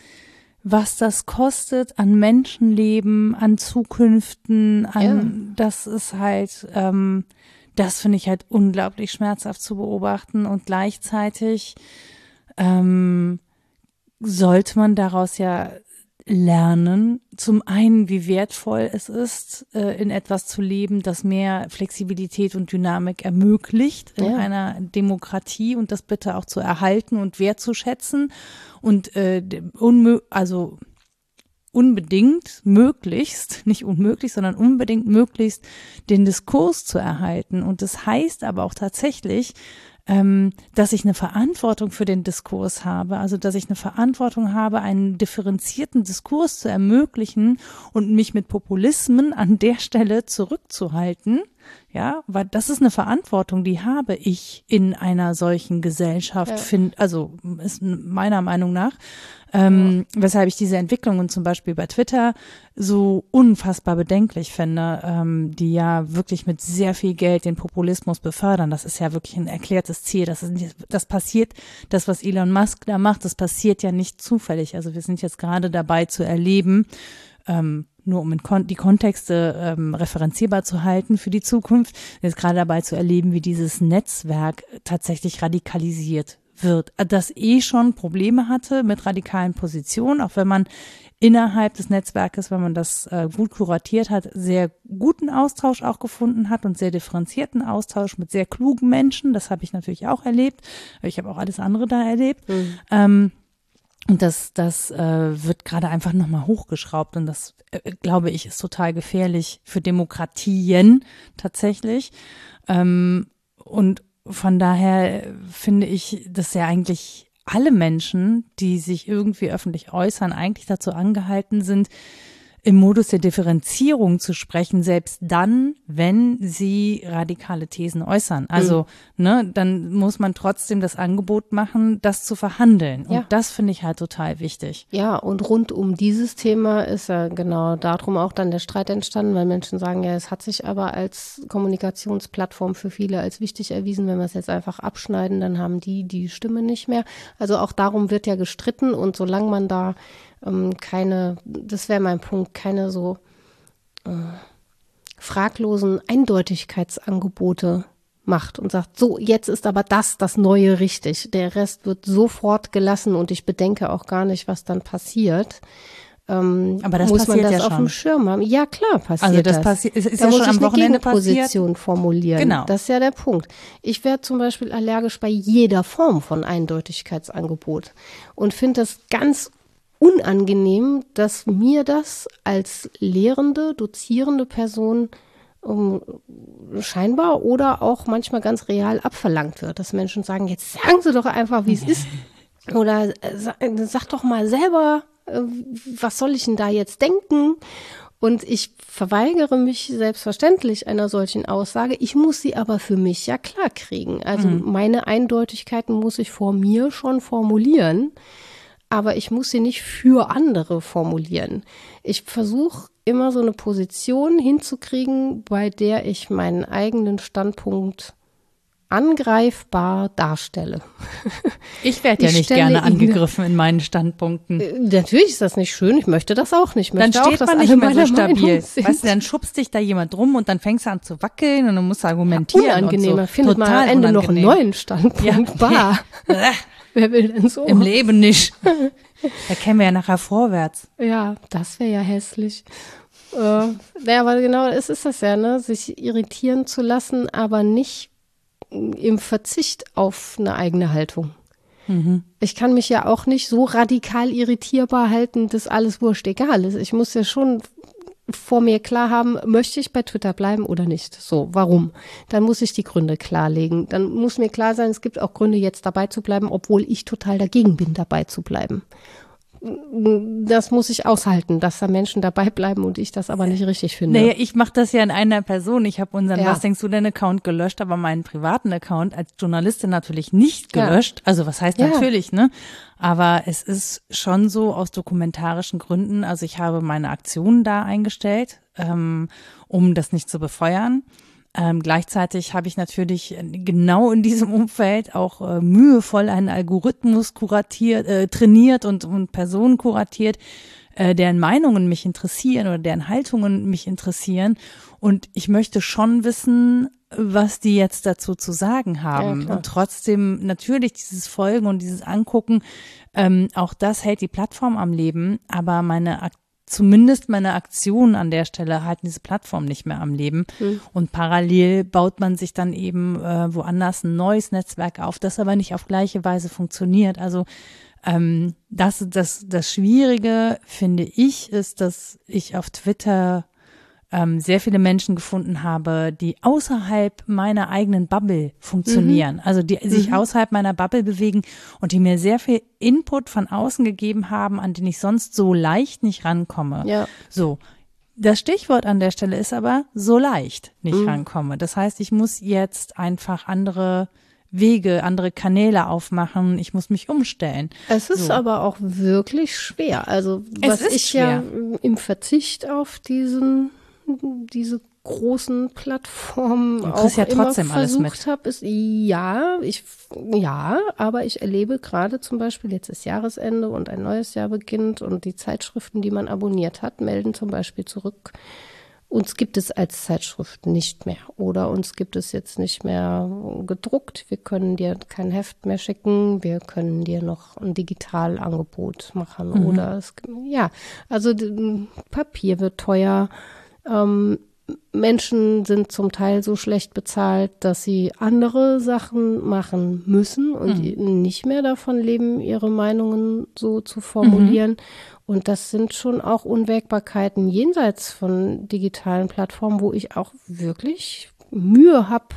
[SPEAKER 1] was das kostet an Menschenleben, an Zukünften, an ja. das ist halt, ähm, das finde ich halt unglaublich schmerzhaft zu beobachten und gleichzeitig ähm, sollte man daraus ja lernen, zum einen, wie wertvoll es ist, äh, in etwas zu leben, das mehr Flexibilität und Dynamik ermöglicht in ja. einer Demokratie und das bitte auch zu erhalten und wertzuschätzen und äh, unmö also unbedingt möglichst, nicht unmöglich, sondern unbedingt möglichst den Diskurs zu erhalten. Und das heißt aber auch tatsächlich, ähm, dass ich eine Verantwortung für den Diskurs habe, also dass ich eine Verantwortung habe, einen differenzierten Diskurs zu ermöglichen und mich mit Populismen an der Stelle zurückzuhalten. Ja, weil das ist eine Verantwortung, die habe ich in einer solchen Gesellschaft, ja. find, also ist meiner Meinung nach. Ähm, ja. Weshalb ich diese Entwicklungen zum Beispiel bei Twitter so unfassbar bedenklich finde, ähm, die ja wirklich mit sehr viel Geld den Populismus befördern. Das ist ja wirklich ein erklärtes Ziel. Das, ist, das passiert, das, was Elon Musk da macht, das passiert ja nicht zufällig. Also wir sind jetzt gerade dabei zu erleben, ähm, nur um die Kontexte ähm, referenzierbar zu halten für die Zukunft, jetzt gerade dabei zu erleben, wie dieses Netzwerk tatsächlich radikalisiert wird, das eh schon Probleme hatte mit radikalen Positionen, auch wenn man innerhalb des Netzwerkes, wenn man das äh, gut kuratiert hat, sehr guten Austausch auch gefunden hat und sehr differenzierten Austausch mit sehr klugen Menschen. Das habe ich natürlich auch erlebt. Ich habe auch alles andere da erlebt. Mhm. Ähm, und das, das äh, wird gerade einfach nochmal hochgeschraubt und das, äh, glaube ich, ist total gefährlich für Demokratien tatsächlich. Ähm, und von daher finde ich das ja eigentlich alle Menschen, die sich irgendwie öffentlich äußern, eigentlich dazu angehalten sind, im Modus der Differenzierung zu sprechen, selbst dann, wenn sie radikale Thesen äußern. Also, mhm. ne, dann muss man trotzdem das Angebot machen, das zu verhandeln. Und ja. das finde ich halt total wichtig.
[SPEAKER 2] Ja, und rund um dieses Thema ist ja genau darum auch dann der Streit entstanden, weil Menschen sagen, ja, es hat sich aber als Kommunikationsplattform für viele als wichtig erwiesen, wenn wir es jetzt einfach abschneiden, dann haben die die Stimme nicht mehr. Also auch darum wird ja gestritten und solange man da ähm, keine, das wäre mein Punkt, keine so äh, fraglosen Eindeutigkeitsangebote macht und sagt, so, jetzt ist aber das das Neue richtig. Der Rest wird sofort gelassen und ich bedenke auch gar nicht, was dann passiert. Ähm,
[SPEAKER 1] aber das
[SPEAKER 2] muss
[SPEAKER 1] passiert
[SPEAKER 2] man das
[SPEAKER 1] ja
[SPEAKER 2] auf dem Schirm haben. Ja, klar, passiert
[SPEAKER 1] also das. Passiert, ist, ist
[SPEAKER 2] da
[SPEAKER 1] ja
[SPEAKER 2] muss
[SPEAKER 1] schon am
[SPEAKER 2] ich
[SPEAKER 1] Wochenende
[SPEAKER 2] eine Position formulieren.
[SPEAKER 1] Genau.
[SPEAKER 2] Das ist ja der Punkt. Ich werde zum Beispiel allergisch bei jeder Form von Eindeutigkeitsangebot und finde das ganz unangenehm, dass mir das als lehrende, dozierende Person um, scheinbar oder auch manchmal ganz real abverlangt wird, dass Menschen sagen, jetzt sagen Sie doch einfach, wie es ist. Oder äh, sag doch mal selber, äh, was soll ich denn da jetzt denken? Und ich verweigere mich selbstverständlich einer solchen Aussage. Ich muss sie aber für mich ja klar kriegen. Also mhm. meine Eindeutigkeiten muss ich vor mir schon formulieren aber ich muss sie nicht für andere formulieren. Ich versuche immer so eine Position hinzukriegen, bei der ich meinen eigenen Standpunkt angreifbar darstelle.
[SPEAKER 1] Ich werde ja nicht gerne angegriffen in meinen Standpunkten.
[SPEAKER 2] Äh, natürlich ist das nicht schön. Ich möchte das auch nicht.
[SPEAKER 1] dann steht auch, man nicht mehr so stabil. Weißt du, dann schubst dich da jemand rum und dann fängst du an zu wackeln und dann musst du argumentieren.
[SPEAKER 2] Ja, unangenehmer.
[SPEAKER 1] So.
[SPEAKER 2] Findet Total man am Ende unangenehm. noch einen neuen Standpunkt. Ja. Bah. Wer will denn so?
[SPEAKER 1] Im Leben nicht. Da kämen wir ja nachher vorwärts.
[SPEAKER 2] Ja, das wäre ja hässlich. Äh, ja, aber genau, es ist das ja, ne? Sich irritieren zu lassen, aber nicht im Verzicht auf eine eigene Haltung. Mhm. Ich kann mich ja auch nicht so radikal irritierbar halten, dass alles wurscht egal ist. Ich muss ja schon vor mir klar haben, möchte ich bei Twitter bleiben oder nicht? So, warum? Dann muss ich die Gründe klarlegen. Dann muss mir klar sein, es gibt auch Gründe, jetzt dabei zu bleiben, obwohl ich total dagegen bin, dabei zu bleiben das muss ich aushalten, dass da Menschen dabei bleiben und ich das aber nicht richtig finde.
[SPEAKER 1] Naja, ich mache das ja in einer Person. Ich habe unseren ja. Was denkst du denn Account gelöscht, aber meinen privaten Account als Journalistin natürlich nicht gelöscht. Ja. Also was heißt ja. natürlich, ne? Aber es ist schon so aus dokumentarischen Gründen. Also ich habe meine Aktionen da eingestellt, ähm, um das nicht zu befeuern. Ähm, gleichzeitig habe ich natürlich genau in diesem Umfeld auch äh, mühevoll einen Algorithmus kuratiert, äh, trainiert und, und Personen kuratiert, äh, deren Meinungen mich interessieren oder deren Haltungen mich interessieren. Und ich möchte schon wissen, was die jetzt dazu zu sagen haben. Ja, und trotzdem natürlich dieses Folgen und dieses Angucken, ähm, auch das hält die Plattform am Leben, aber meine Aktivität zumindest meine Aktionen an der Stelle halten diese Plattform nicht mehr am Leben. Mhm. Und parallel baut man sich dann eben äh, woanders ein neues Netzwerk auf, das aber nicht auf gleiche Weise funktioniert. Also ähm, das, das, das Schwierige, finde ich, ist, dass ich auf Twitter ähm, sehr viele Menschen gefunden habe, die außerhalb meiner eigenen Bubble funktionieren, mhm. also die mhm. sich außerhalb meiner Bubble bewegen und die mir sehr viel Input von außen gegeben haben, an den ich sonst so leicht nicht rankomme.
[SPEAKER 2] Ja.
[SPEAKER 1] So. Das Stichwort an der Stelle ist aber so leicht nicht mhm. rankomme. Das heißt, ich muss jetzt einfach andere Wege, andere Kanäle aufmachen. Ich muss mich umstellen.
[SPEAKER 2] Es ist so. aber auch wirklich schwer. Also was ich schwer. ja im Verzicht auf diesen diese großen Plattformen du auch
[SPEAKER 1] ja trotzdem
[SPEAKER 2] immer versucht habe, ist ja, ich ja, aber ich erlebe gerade zum Beispiel jetzt ist Jahresende und ein neues Jahr beginnt und die Zeitschriften, die man abonniert hat, melden zum Beispiel zurück, uns gibt es als Zeitschrift nicht mehr oder uns gibt es jetzt nicht mehr gedruckt. Wir können dir kein Heft mehr schicken. Wir können dir noch ein Digitalangebot machen mhm. oder es, ja, also Papier wird teuer. Ähm, Menschen sind zum Teil so schlecht bezahlt, dass sie andere Sachen machen müssen und mhm. nicht mehr davon leben, ihre Meinungen so zu formulieren. Mhm. Und das sind schon auch Unwägbarkeiten jenseits von digitalen Plattformen, wo ich auch wirklich Mühe habe,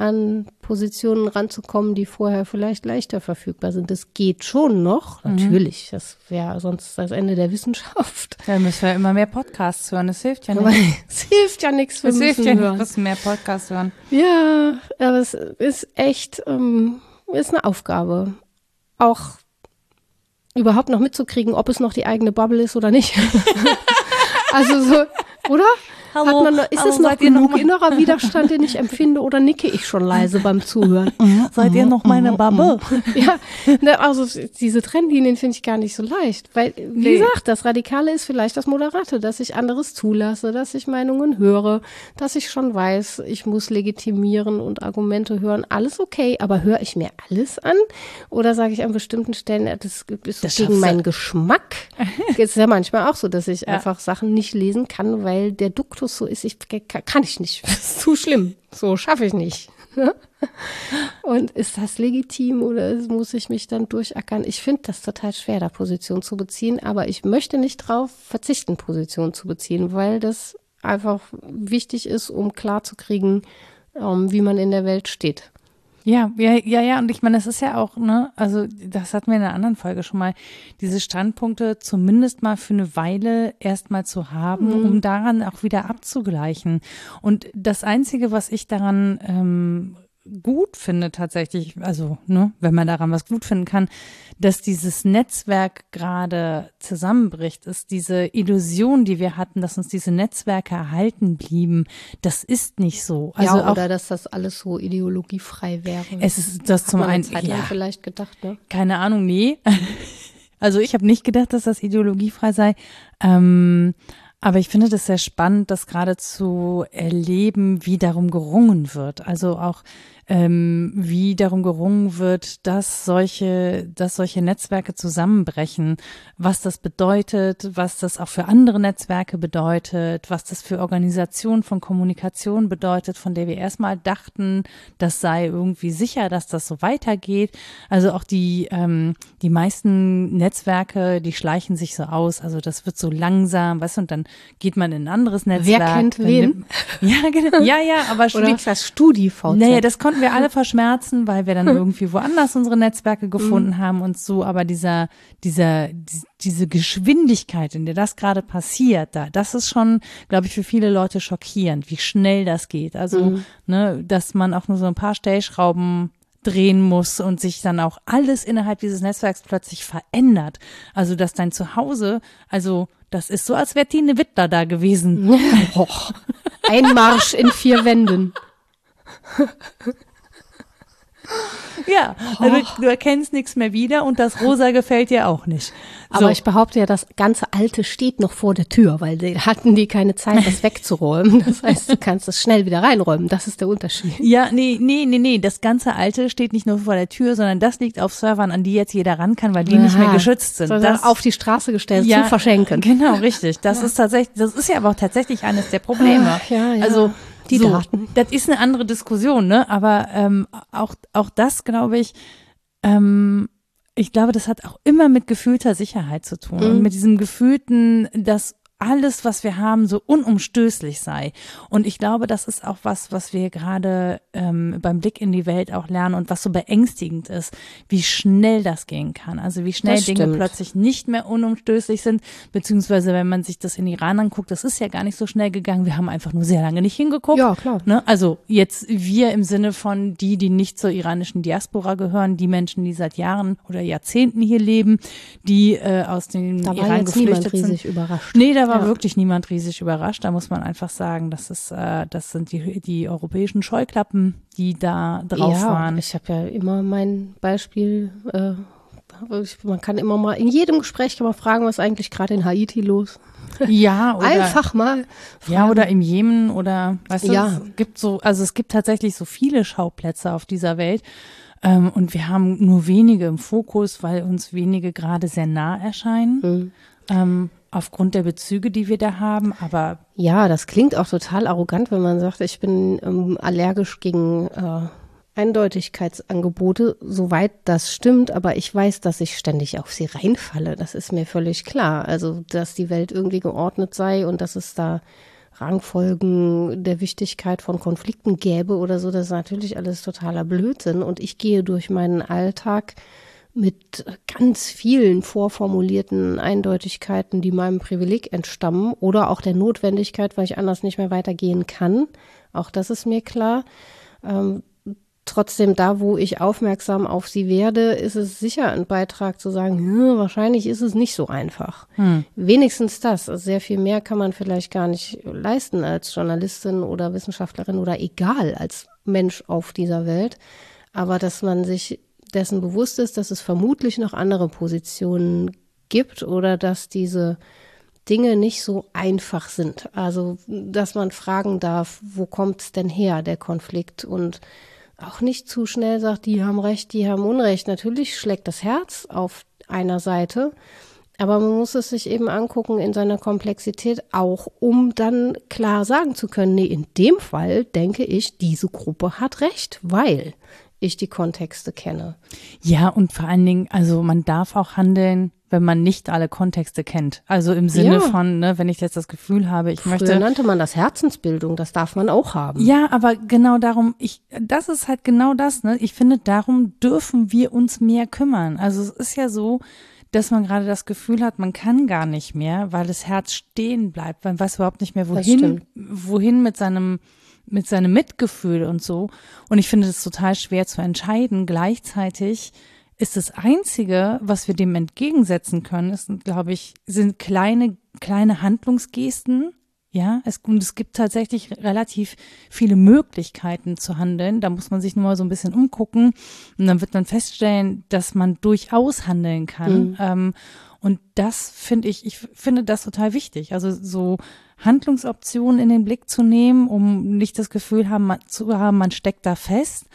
[SPEAKER 2] an Positionen ranzukommen, die vorher vielleicht leichter verfügbar sind. Das geht schon noch, mhm. natürlich. Das wäre sonst das Ende der Wissenschaft.
[SPEAKER 1] Da müssen wir immer mehr Podcasts hören. Das hilft ja nicht.
[SPEAKER 2] Es hilft ja nichts.
[SPEAKER 1] Es hilft ja nicht, müssen mehr Podcasts hören.
[SPEAKER 2] Ja, aber es ist echt, ähm, ist eine Aufgabe. Auch überhaupt noch mitzukriegen, ob es noch die eigene Bubble ist oder nicht. also so, oder? Hallo, man, ist hallo, es noch genug noch innerer Widerstand, den ich empfinde, oder nicke ich schon leise beim Zuhören?
[SPEAKER 1] seid ihr noch meine Babbe?
[SPEAKER 2] ja, ne, also diese Trennlinien finde ich gar nicht so leicht, weil, wie nee. gesagt, das Radikale ist vielleicht das Moderate, dass ich anderes zulasse, dass ich Meinungen höre, dass ich schon weiß, ich muss legitimieren und Argumente hören, alles okay, aber höre ich mir alles an? Oder sage ich an bestimmten Stellen, das ist das gegen meinen Geschmack? Es ist ja manchmal auch so, dass ich ja. einfach Sachen nicht lesen kann, weil der Duktus Duktus so ist, ich kann ich nicht. Das ist zu schlimm. So schaffe ich nicht. Und ist das legitim oder muss ich mich dann durchackern? Ich finde das total schwer, da Position zu beziehen, aber ich möchte nicht drauf verzichten, Position zu beziehen, weil das einfach wichtig ist, um klarzukriegen, um, wie man in der Welt steht.
[SPEAKER 1] Ja, ja, ja, ja. Und ich meine, das ist ja auch, ne, also das hatten wir in einer anderen Folge schon mal, diese Standpunkte zumindest mal für eine Weile erstmal zu haben, mhm. um daran auch wieder abzugleichen. Und das Einzige, was ich daran ähm, gut finde tatsächlich, also ne, wenn man daran was gut finden kann, dass dieses Netzwerk gerade zusammenbricht, ist diese Illusion, die wir hatten, dass uns diese Netzwerke erhalten blieben, das ist nicht so.
[SPEAKER 2] Also ja, oder auch, dass das alles so ideologiefrei wäre.
[SPEAKER 1] Es ist das Hat zum einen
[SPEAKER 2] ja, vielleicht gedacht, ne?
[SPEAKER 1] Keine Ahnung, nee. Also ich habe nicht gedacht, dass das ideologiefrei sei. Ähm, aber ich finde das sehr spannend, das gerade zu erleben, wie darum gerungen wird. Also auch ähm, wie darum gerungen wird, dass solche, dass solche Netzwerke zusammenbrechen, was das bedeutet, was das auch für andere Netzwerke bedeutet, was das für Organisation von Kommunikation bedeutet, von der wir erstmal dachten, das sei irgendwie sicher, dass das so weitergeht. Also auch die, ähm, die meisten Netzwerke, die schleichen sich so aus. Also das wird so langsam, weißt du, und dann geht man in ein anderes Netzwerk.
[SPEAKER 2] Wer kennt wen?
[SPEAKER 1] ja, genau. Ja, ja, aber
[SPEAKER 2] Oder das StudiVZ.
[SPEAKER 1] Naja, das konnten wir alle verschmerzen, weil wir dann irgendwie woanders unsere Netzwerke gefunden mhm. haben und so. Aber dieser, dieser, diese Geschwindigkeit, in der das gerade passiert, da, das ist schon, glaube ich, für viele Leute schockierend, wie schnell das geht. Also, mhm. ne, dass man auch nur so ein paar Stellschrauben drehen muss und sich dann auch alles innerhalb dieses Netzwerks plötzlich verändert. Also, dass dein Zuhause, also das ist so, als wäre Tine Wittler da gewesen.
[SPEAKER 2] Ein Marsch in vier Wänden.
[SPEAKER 1] Ja, also du erkennst nichts mehr wieder und das Rosa gefällt dir auch nicht.
[SPEAKER 2] So. Aber ich behaupte ja, das ganze Alte steht noch vor der Tür, weil die hatten die keine Zeit, das wegzuräumen. Das heißt, du kannst es schnell wieder reinräumen. Das ist der Unterschied.
[SPEAKER 1] Ja, nee, nee, nee, nee. Das ganze Alte steht nicht nur vor der Tür, sondern das liegt auf Servern, an die jetzt jeder ran kann, weil die Aha. nicht mehr geschützt sind.
[SPEAKER 2] Das auf die Straße gestellt, ja, zu verschenken.
[SPEAKER 1] Genau, richtig. Das ja. ist tatsächlich, das ist ja aber auch tatsächlich eines der Probleme.
[SPEAKER 2] Ach, ja, ja.
[SPEAKER 1] Also die so, Daten. Das ist eine andere Diskussion, ne? Aber ähm, auch, auch das, glaube ich, ähm, ich glaube, das hat auch immer mit gefühlter Sicherheit zu tun. Mhm. Und mit diesem gefühlten, dass alles, was wir haben, so unumstößlich sei. Und ich glaube, das ist auch was, was wir gerade ähm, beim Blick in die Welt auch lernen und was so beängstigend ist, wie schnell das gehen kann. Also wie schnell Dinge plötzlich nicht mehr unumstößlich sind, beziehungsweise wenn man sich das in Iran anguckt, das ist ja gar nicht so schnell gegangen. Wir haben einfach nur sehr lange nicht hingeguckt.
[SPEAKER 2] Ja, klar.
[SPEAKER 1] Ne? Also jetzt wir im Sinne von die, die nicht zur iranischen Diaspora gehören, die Menschen, die seit Jahren oder Jahrzehnten hier leben, die äh, aus dem
[SPEAKER 2] da
[SPEAKER 1] Iran geflüchtet
[SPEAKER 2] riesig
[SPEAKER 1] sind.
[SPEAKER 2] Überrascht.
[SPEAKER 1] Nee, da war ja. wirklich niemand riesig überrascht. Da muss man einfach sagen, das ist, äh, das sind die, die europäischen Scheuklappen, die da drauf
[SPEAKER 2] ja,
[SPEAKER 1] waren.
[SPEAKER 2] Ich habe ja immer mein Beispiel, äh, man kann immer mal, in jedem Gespräch kann man fragen, was eigentlich gerade in Haiti los?
[SPEAKER 1] Ja,
[SPEAKER 2] oder, einfach mal.
[SPEAKER 1] Fragen. Ja, oder im Jemen oder weißt du, ja. es gibt so, also es gibt tatsächlich so viele Schauplätze auf dieser Welt. Ähm, und wir haben nur wenige im Fokus, weil uns wenige gerade sehr nah erscheinen. Mhm. Ähm, aufgrund der Bezüge, die wir da haben, aber.
[SPEAKER 2] Ja, das klingt auch total arrogant, wenn man sagt, ich bin ähm, allergisch gegen äh, Eindeutigkeitsangebote, soweit das stimmt, aber ich weiß, dass ich ständig auf sie reinfalle. Das ist mir völlig klar. Also, dass die Welt irgendwie geordnet sei und dass es da Rangfolgen der Wichtigkeit von Konflikten gäbe oder so, das ist natürlich alles totaler Blödsinn. Und ich gehe durch meinen Alltag mit ganz vielen vorformulierten Eindeutigkeiten, die meinem Privileg entstammen oder auch der Notwendigkeit, weil ich anders nicht mehr weitergehen kann. Auch das ist mir klar. Ähm, trotzdem, da wo ich aufmerksam auf sie werde, ist es sicher ein Beitrag zu sagen, hm, wahrscheinlich ist es nicht so einfach. Hm. Wenigstens das. Also sehr viel mehr kann man vielleicht gar nicht leisten als Journalistin oder Wissenschaftlerin oder egal als Mensch auf dieser Welt. Aber dass man sich dessen bewusst ist, dass es vermutlich noch andere Positionen gibt oder dass diese Dinge nicht so einfach sind. Also, dass man fragen darf, wo kommt es denn her, der Konflikt? Und auch nicht zu schnell sagt, die haben Recht, die haben Unrecht. Natürlich schlägt das Herz auf einer Seite, aber man muss es sich eben angucken in seiner Komplexität auch, um dann klar sagen zu können, nee, in dem Fall denke ich, diese Gruppe hat Recht, weil ich die Kontexte kenne.
[SPEAKER 1] Ja, und vor allen Dingen, also man darf auch handeln, wenn man nicht alle Kontexte kennt. Also im Sinne ja. von, ne, wenn ich jetzt das Gefühl habe, ich
[SPEAKER 2] Früher
[SPEAKER 1] möchte.
[SPEAKER 2] nannte man das Herzensbildung, das darf man auch haben.
[SPEAKER 1] Ja, aber genau darum, ich, das ist halt genau das, ne? Ich finde, darum dürfen wir uns mehr kümmern. Also es ist ja so, dass man gerade das Gefühl hat, man kann gar nicht mehr, weil das Herz stehen bleibt, man weiß überhaupt nicht mehr, wohin, wohin mit seinem mit seinem Mitgefühl und so. Und ich finde das total schwer zu entscheiden. Gleichzeitig ist das Einzige, was wir dem entgegensetzen können, ist, glaube ich, sind kleine, kleine Handlungsgesten. Ja, es, und es gibt tatsächlich relativ viele Möglichkeiten zu handeln. Da muss man sich nur mal so ein bisschen umgucken und dann wird man feststellen, dass man durchaus handeln kann. Mhm. Ähm, und das finde ich, ich finde das total wichtig. Also so Handlungsoptionen in den Blick zu nehmen, um nicht das Gefühl haben, zu haben, man steckt da fest,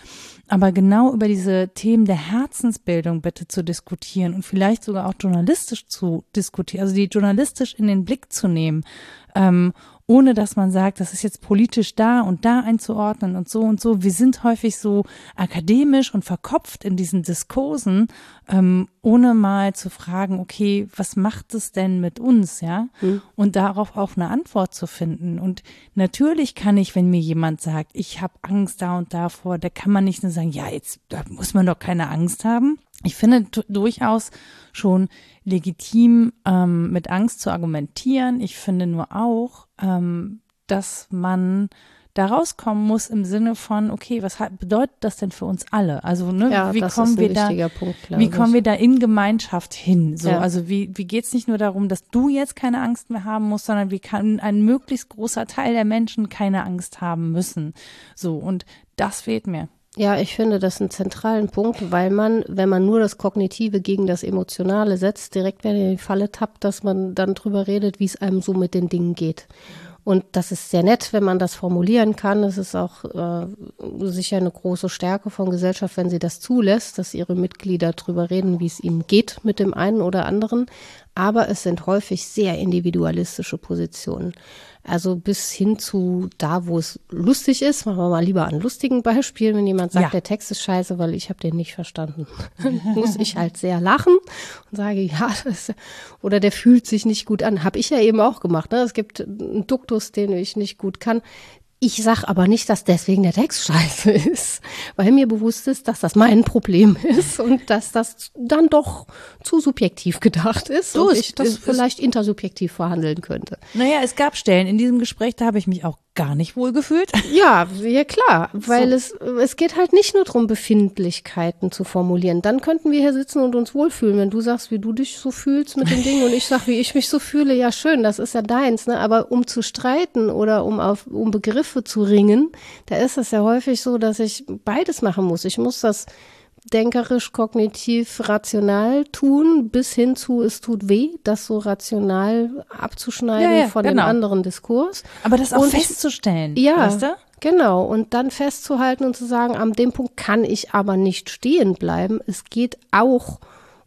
[SPEAKER 1] aber genau über diese Themen der Herzensbildung bitte zu diskutieren und vielleicht sogar auch journalistisch zu diskutieren, also die journalistisch in den Blick zu nehmen ähm, ohne dass man sagt, das ist jetzt politisch da und da einzuordnen und so und so. Wir sind häufig so akademisch und verkopft in diesen Diskursen, ähm, ohne mal zu fragen, okay, was macht es denn mit uns, ja? Mhm. Und darauf auch eine Antwort zu finden. Und natürlich kann ich, wenn mir jemand sagt, ich habe Angst da und davor, da kann man nicht nur sagen, ja, jetzt da muss man doch keine Angst haben. Ich finde durchaus schon legitim, ähm, mit Angst zu argumentieren. Ich finde nur auch, ähm, dass man da rauskommen muss im Sinne von, okay, was bedeutet das denn für uns alle? Also, ne,
[SPEAKER 2] ja,
[SPEAKER 1] wie kommen wir da,
[SPEAKER 2] Punkt,
[SPEAKER 1] wie kommen wir da in Gemeinschaft hin? So, ja. also wie, wie geht's nicht nur darum, dass du jetzt keine Angst mehr haben musst, sondern wie kann ein möglichst großer Teil der Menschen keine Angst haben müssen? So, und das fehlt mir.
[SPEAKER 2] Ja, ich finde das einen zentralen Punkt, weil man, wenn man nur das Kognitive gegen das Emotionale setzt, direkt wieder in die Falle tappt, dass man dann drüber redet, wie es einem so mit den Dingen geht. Und das ist sehr nett, wenn man das formulieren kann. Es ist auch äh, sicher eine große Stärke von Gesellschaft, wenn sie das zulässt, dass ihre Mitglieder drüber reden, wie es ihnen geht mit dem einen oder anderen. Aber es sind häufig sehr individualistische Positionen. Also bis hin zu da, wo es lustig ist, machen wir mal lieber an lustigen Beispielen. Wenn jemand sagt, ja. der Text ist scheiße, weil ich habe den nicht verstanden, muss ich halt sehr lachen und sage, ja, das, oder der fühlt sich nicht gut an. Habe ich ja eben auch gemacht. Ne? Es gibt einen Duktus, den ich nicht gut kann. Ich sag aber nicht, dass deswegen der Text scheiße ist, weil mir bewusst ist, dass das mein Problem ist und dass das dann doch zu subjektiv gedacht ist so, und ich das vielleicht intersubjektiv verhandeln könnte.
[SPEAKER 1] Naja, es gab Stellen in diesem Gespräch, da habe ich mich auch gar nicht wohl gefühlt.
[SPEAKER 2] Ja, ja klar, weil so. es, es geht halt nicht nur darum, Befindlichkeiten zu formulieren. Dann könnten wir hier sitzen und uns wohlfühlen. Wenn du sagst, wie du dich so fühlst mit den Dingen und ich sag, wie ich mich so fühle, ja schön, das ist ja deins. Ne? Aber um zu streiten oder um auf um Begriffe zu ringen, da ist es ja häufig so, dass ich beides machen muss. Ich muss das denkerisch, kognitiv, rational tun, bis hin zu es tut weh, das so rational abzuschneiden
[SPEAKER 1] Ja, ja,
[SPEAKER 2] von
[SPEAKER 1] genau.
[SPEAKER 2] dem anderen Diskurs.
[SPEAKER 1] Aber das auch
[SPEAKER 2] Und
[SPEAKER 1] festzustellen.
[SPEAKER 2] Ja,
[SPEAKER 1] Weißt du?
[SPEAKER 2] genau. Und dann festzuhalten und zu sagen, an dem Punkt kann ich aber nicht stehen bleiben. Es geht auch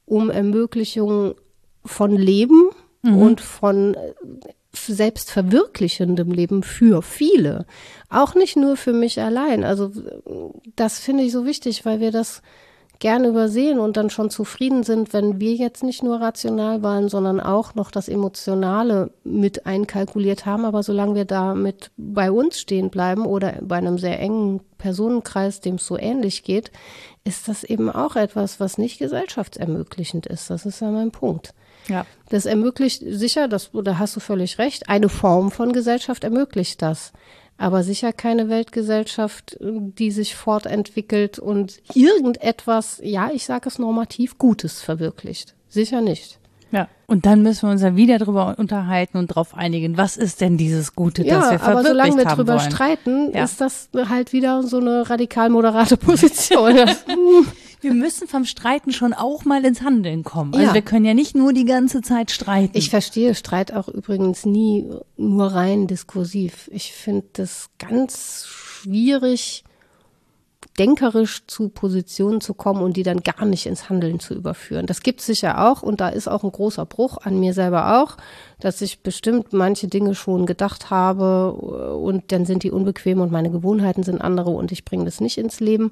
[SPEAKER 2] um Ermöglichung von Leben und von äh, selbstverwirklichendem Leben für viele. Auch nicht nur für mich allein. Also äh, das finde ich so wichtig, weil wir das gerne übersehen und dann schon zufrieden sind, wenn wir jetzt nicht nur rational waren, sondern auch noch das Emotionale mit einkalkuliert haben. Aber solange wir damit bei uns stehen bleiben oder bei einem sehr engen Personenkreis, dem es so ähnlich geht, ist das eben auch etwas, was nicht gesellschaftsermöglichend ist. Das ist ja mein Punkt.
[SPEAKER 1] Ja.
[SPEAKER 2] Das ermöglicht sicher, das, da hast du völlig recht, eine Form von Gesellschaft ermöglicht das. Aber sicher keine Weltgesellschaft, die sich fortentwickelt und irgendetwas, ja, ich sage es normativ, Gutes verwirklicht. Sicher nicht.
[SPEAKER 1] Ja. Und dann müssen wir uns dann wieder drüber unterhalten und darauf einigen, was ist denn dieses Gute, das
[SPEAKER 2] Ja,
[SPEAKER 1] wir
[SPEAKER 2] aber
[SPEAKER 1] verwirklicht
[SPEAKER 2] solange wir
[SPEAKER 1] haben
[SPEAKER 2] drüber
[SPEAKER 1] wollen.
[SPEAKER 2] streiten,
[SPEAKER 1] Ja.
[SPEAKER 2] ist das halt wieder so eine radikal moderate Position.
[SPEAKER 1] Wir müssen vom Streiten schon auch mal ins Handeln kommen. Also
[SPEAKER 2] Ja.
[SPEAKER 1] wir können ja nicht nur die ganze Zeit streiten.
[SPEAKER 2] Ich verstehe Streit auch übrigens nie nur rein diskursiv. Ich finde das ganz schwierig, denkerisch zu Positionen zu kommen und die dann gar nicht ins Handeln zu überführen. Das gibt es sicher auch und da ist auch ein großer Bruch an mir selber auch, dass ich bestimmt manche Dinge schon gedacht habe und dann sind die unbequem und meine Gewohnheiten sind andere und ich bringe das nicht ins Leben.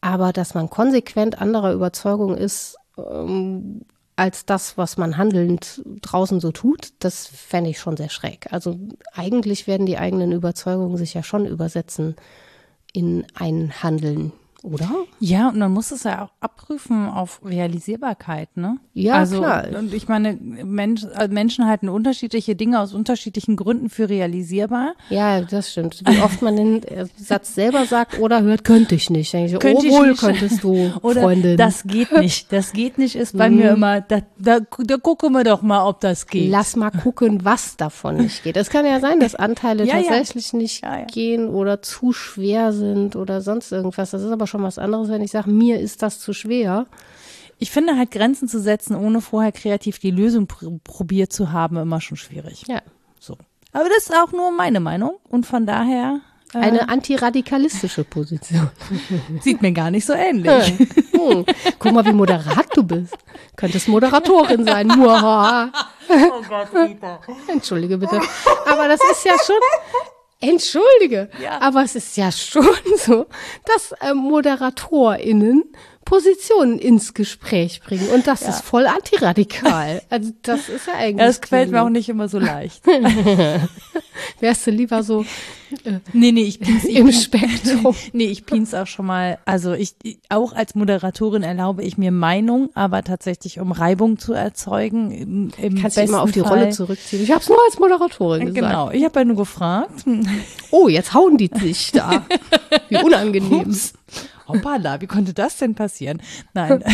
[SPEAKER 2] Aber dass man konsequent anderer Überzeugung ist, ähm, als das, was man handelnd draußen so tut, das fände ich schon sehr schräg. Also eigentlich werden die eigenen Überzeugungen sich ja schon übersetzen in ein Handeln, oder?
[SPEAKER 1] Ja, und man muss es ja auch abprüfen auf Realisierbarkeit, ne?
[SPEAKER 2] Ja,
[SPEAKER 1] also,
[SPEAKER 2] klar.
[SPEAKER 1] Und ich meine, Mensch, äh, Menschen halten unterschiedliche Dinge aus unterschiedlichen Gründen für realisierbar.
[SPEAKER 2] Ja, das stimmt. Wie oft man den äh, Satz selber sagt oder hört, könnte ich nicht. Denke ich,
[SPEAKER 1] Könnte
[SPEAKER 2] oh,
[SPEAKER 1] ich
[SPEAKER 2] wohl
[SPEAKER 1] nicht.
[SPEAKER 2] könntest du,
[SPEAKER 1] Oder
[SPEAKER 2] Freundin.
[SPEAKER 1] das geht nicht. Das geht nicht ist bei mir immer, da, da, da gucken wir doch mal, ob das geht.
[SPEAKER 2] Lass mal gucken, was davon nicht geht. Es kann ja sein, dass Anteile
[SPEAKER 1] Ja, ja.
[SPEAKER 2] tatsächlich nicht
[SPEAKER 1] Ja, ja.
[SPEAKER 2] gehen oder zu schwer sind oder sonst irgendwas. Das ist aber schon was anderes, wenn ich sage, mir ist das zu schwer.
[SPEAKER 1] Ich finde halt Grenzen zu setzen, ohne vorher kreativ die Lösung pr probiert zu haben, immer schon schwierig.
[SPEAKER 2] Ja.
[SPEAKER 1] So. Aber das ist auch nur meine Meinung und von daher äh,
[SPEAKER 2] Eine antiradikalistische Position.
[SPEAKER 1] sieht mir gar nicht so ähnlich.
[SPEAKER 2] Hm. Guck mal, wie moderat du bist. Könntest Moderatorin sein.
[SPEAKER 1] Oh Gott.
[SPEAKER 2] Entschuldige bitte. Aber das ist ja schon. Entschuldige.
[SPEAKER 1] Ja.
[SPEAKER 2] Aber es ist ja schon so, dass äh, ModeratorInnen Positionen ins Gespräch bringen. Und das ist voll antiradikal. Also das ist ja eigentlich.
[SPEAKER 1] Ja, das gefällt mir auch nicht immer so leicht.
[SPEAKER 2] Wärst du lieber so
[SPEAKER 1] Nee, nee, ich pin's, ich
[SPEAKER 2] im Spektrum.
[SPEAKER 1] Nee, ich pin's auch schon mal. Also ich, auch als Moderatorin erlaube ich mir Meinung, aber tatsächlich um Reibung zu erzeugen. Im, im
[SPEAKER 2] Kannst du immer auf die
[SPEAKER 1] Fall.
[SPEAKER 2] Rolle zurückziehen. Ich habe es nur als Moderatorin gesagt.
[SPEAKER 1] Genau, ich habe ja nur gefragt.
[SPEAKER 2] Oh, jetzt hauen die sich da. Wie unangenehm.
[SPEAKER 1] Ups. Hoppala, wie konnte das denn passieren? Nein.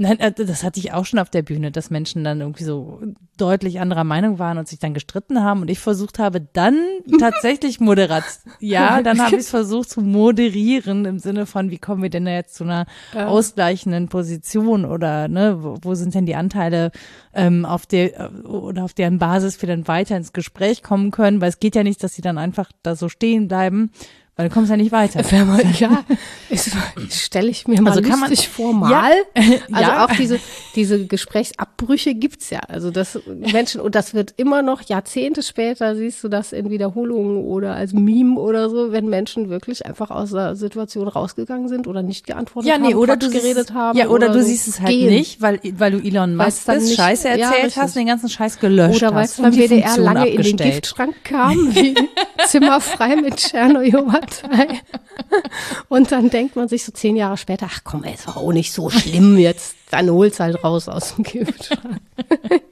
[SPEAKER 1] Nein, äh, das hatte ich auch schon auf der Bühne, dass Menschen dann irgendwie so deutlich anderer Meinung waren und sich dann gestritten haben und ich versucht habe, dann tatsächlich moderat, ja, dann habe ich es versucht zu moderieren im Sinne von, wie kommen wir denn jetzt zu einer ausgleichenden Position oder ne, wo, wo sind denn die Anteile ähm, auf der äh, oder auf deren Basis wir dann weiter ins Gespräch kommen können, weil es geht ja nicht, dass sie dann einfach da so stehen bleiben, weil du kommst ja nicht weiter.
[SPEAKER 2] Ja, stelle ich mir mal
[SPEAKER 1] Also kann man-
[SPEAKER 2] vor, mal.
[SPEAKER 1] Ja.
[SPEAKER 2] Also
[SPEAKER 1] Ja.
[SPEAKER 2] auch diese, diese Gesprächsabbrüche gibt's ja. Also das Menschen, und das wird immer noch Jahrzehnte später, siehst du das in Wiederholungen oder als Meme oder so, wenn Menschen wirklich einfach aus der Situation rausgegangen sind oder nicht geantwortet
[SPEAKER 1] Ja, nee,
[SPEAKER 2] haben,
[SPEAKER 1] oder
[SPEAKER 2] Quatsch
[SPEAKER 1] du
[SPEAKER 2] geredet haben.
[SPEAKER 1] Ja, oder, du
[SPEAKER 2] so
[SPEAKER 1] siehst es halt
[SPEAKER 2] gehen.
[SPEAKER 1] nicht, weil, weil du Elon Musk
[SPEAKER 2] dann
[SPEAKER 1] bist,
[SPEAKER 2] nicht-
[SPEAKER 1] Scheiße
[SPEAKER 2] ja,
[SPEAKER 1] erzählt
[SPEAKER 2] richtig.
[SPEAKER 1] hast und den ganzen Scheiß gelöscht
[SPEAKER 2] Oder weil
[SPEAKER 1] hast
[SPEAKER 2] es
[SPEAKER 1] und
[SPEAKER 2] beim
[SPEAKER 1] die
[SPEAKER 2] WDR lange in den. Giftschrank kam, wie zimmerfrei mit Tschernobyl-Partei. Und dann denkt man sich so zehn Jahre später, ach komm, es war auch nicht so schlimm jetzt. Dann hol's halt raus aus dem Giftschrank.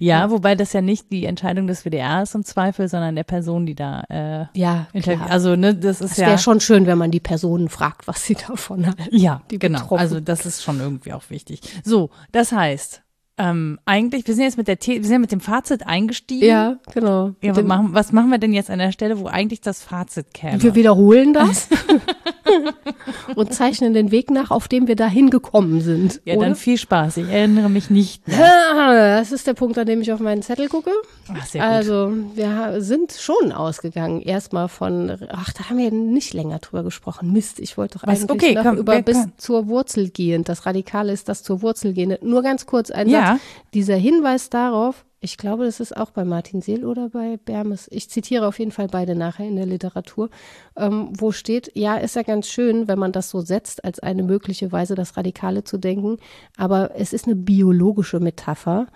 [SPEAKER 1] Ja, wobei das ja nicht die Entscheidung des WDR ist im Zweifel, sondern der Person, die da äh,
[SPEAKER 2] Ja, klar.
[SPEAKER 1] Also, ne, das ist
[SPEAKER 2] Es
[SPEAKER 1] ja.
[SPEAKER 2] schon schön, wenn man die Personen fragt, was sie davon halten.
[SPEAKER 1] ja,
[SPEAKER 2] die
[SPEAKER 1] genau. Also, das ist schon irgendwie auch wichtig. So, das heißt, ähm, eigentlich, wir sind jetzt mit der, The wir sind ja mit dem Fazit eingestiegen.
[SPEAKER 2] Ja, genau.
[SPEAKER 1] Ja, was, machen, was machen wir denn jetzt an der Stelle, wo eigentlich das Fazit käme?
[SPEAKER 2] wir wiederholen das. und zeichnen den Weg nach, auf dem wir dahin gekommen sind.
[SPEAKER 1] Ja,
[SPEAKER 2] oder?
[SPEAKER 1] dann viel Spaß. Ich erinnere mich nicht mehr.
[SPEAKER 2] Das ist der Punkt, an dem ich auf meinen Zettel gucke.
[SPEAKER 1] Ach, sehr gut.
[SPEAKER 2] Also, wir sind schon ausgegangen. Erstmal von, ach, da haben wir nicht länger drüber gesprochen. Mist, ich wollte doch
[SPEAKER 1] Was?
[SPEAKER 2] eigentlich
[SPEAKER 1] Okay,
[SPEAKER 2] noch
[SPEAKER 1] komm,
[SPEAKER 2] über bis
[SPEAKER 1] kann?
[SPEAKER 2] zur Wurzel gehen. Das Radikale ist das zur Wurzel gehen. Nur ganz kurz ein
[SPEAKER 1] Ja.
[SPEAKER 2] Satz. Dieser Hinweis darauf, ich glaube, das ist auch bei Martin Seel oder bei Bermes. Ich zitiere auf jeden Fall beide nachher in der Literatur, ähm, wo steht, ja, ist ja ganz schön, wenn man das so setzt, als eine mögliche Weise, das Radikale zu denken, aber es ist eine biologische Metapher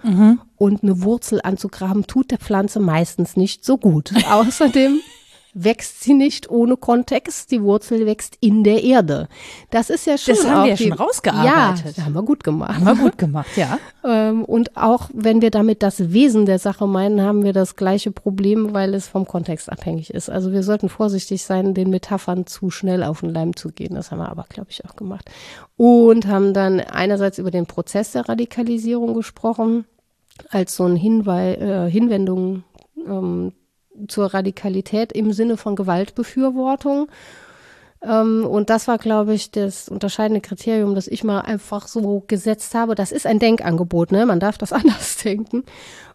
[SPEAKER 2] und eine Wurzel anzugraben tut der Pflanze meistens nicht so gut. Außerdem wächst sie nicht ohne Kontext, die Wurzel wächst in der Erde. Das ist ja schon
[SPEAKER 1] Das haben wir ja
[SPEAKER 2] die,
[SPEAKER 1] schon rausgearbeitet.
[SPEAKER 2] Ja, haben wir gut gemacht.
[SPEAKER 1] Haben wir gut gemacht, ja.
[SPEAKER 2] Ähm, und auch wenn wir damit das Wesen der Sache meinen, haben wir das gleiche Problem, weil es vom Kontext abhängig ist. Also wir sollten vorsichtig sein, den Metaphern zu schnell auf den Leim zu gehen. Das haben wir aber, glaube ich, auch gemacht. Und haben dann einerseits über den Prozess der Radikalisierung gesprochen, als so ein Hinweis, äh, Hinwendung ähm, zur Radikalität im Sinne von Gewaltbefürwortung. Ähm, und das war, glaube ich, das unterscheidende Kriterium, das ich mal einfach so gesetzt habe. Das ist ein Denkangebot, ne? Man darf das anders denken.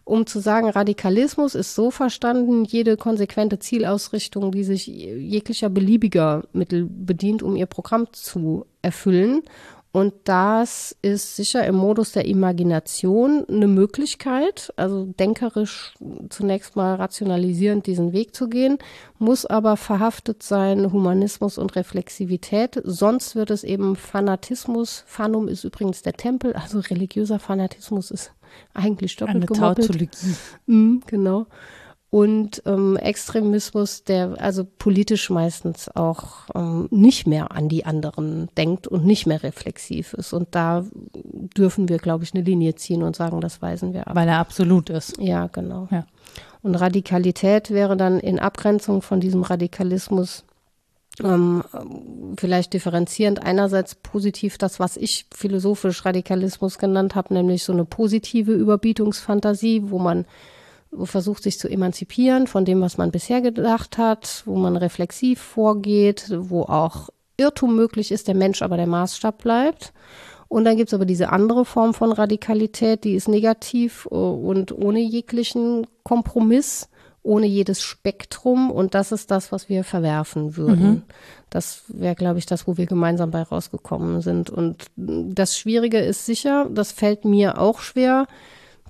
[SPEAKER 2] Um zu sagen, Radikalismus ist so verstanden, jede konsequente Zielausrichtung, die sich jeglicher beliebiger Mittel bedient, um ihr Programm zu erfüllen. Und das ist sicher im Modus der Imagination eine Möglichkeit, also denkerisch zunächst mal rationalisierend diesen Weg zu gehen, muss aber verhaftet sein Humanismus und Reflexivität, sonst wird es eben Fanatismus. Fanum ist übrigens der Tempel, also religiöser Fanatismus ist eigentlich doppelt
[SPEAKER 1] Eine
[SPEAKER 2] gemoppelt.
[SPEAKER 1] Tautologie.
[SPEAKER 2] Mhm, genau. Und ähm, Extremismus, der also politisch meistens auch ähm, nicht mehr an die anderen denkt und nicht mehr reflexiv ist. Und da dürfen wir, glaube ich, eine Linie ziehen und sagen, das weisen wir ab.
[SPEAKER 1] Weil er absolut ist.
[SPEAKER 2] Ja, genau.
[SPEAKER 1] Ja.
[SPEAKER 2] Und Radikalität wäre dann in Abgrenzung von diesem Radikalismus ähm, vielleicht differenzierend einerseits positiv das, was ich philosophisch Radikalismus genannt habe, nämlich so eine positive Überbietungsfantasie, wo man versucht, sich zu emanzipieren von dem, was man bisher gedacht hat, wo man reflexiv vorgeht, wo auch Irrtum möglich ist, der Mensch aber der Maßstab bleibt. Und dann gibt's aber diese andere Form von Radikalität, die ist negativ äh, und ohne jeglichen Kompromiss, ohne jedes Spektrum. Und das ist das, was wir verwerfen würden. Das wäre, glaube ich, das, wo wir gemeinsam bei rausgekommen sind. Und das Schwierige ist sicher, das fällt mir auch schwer,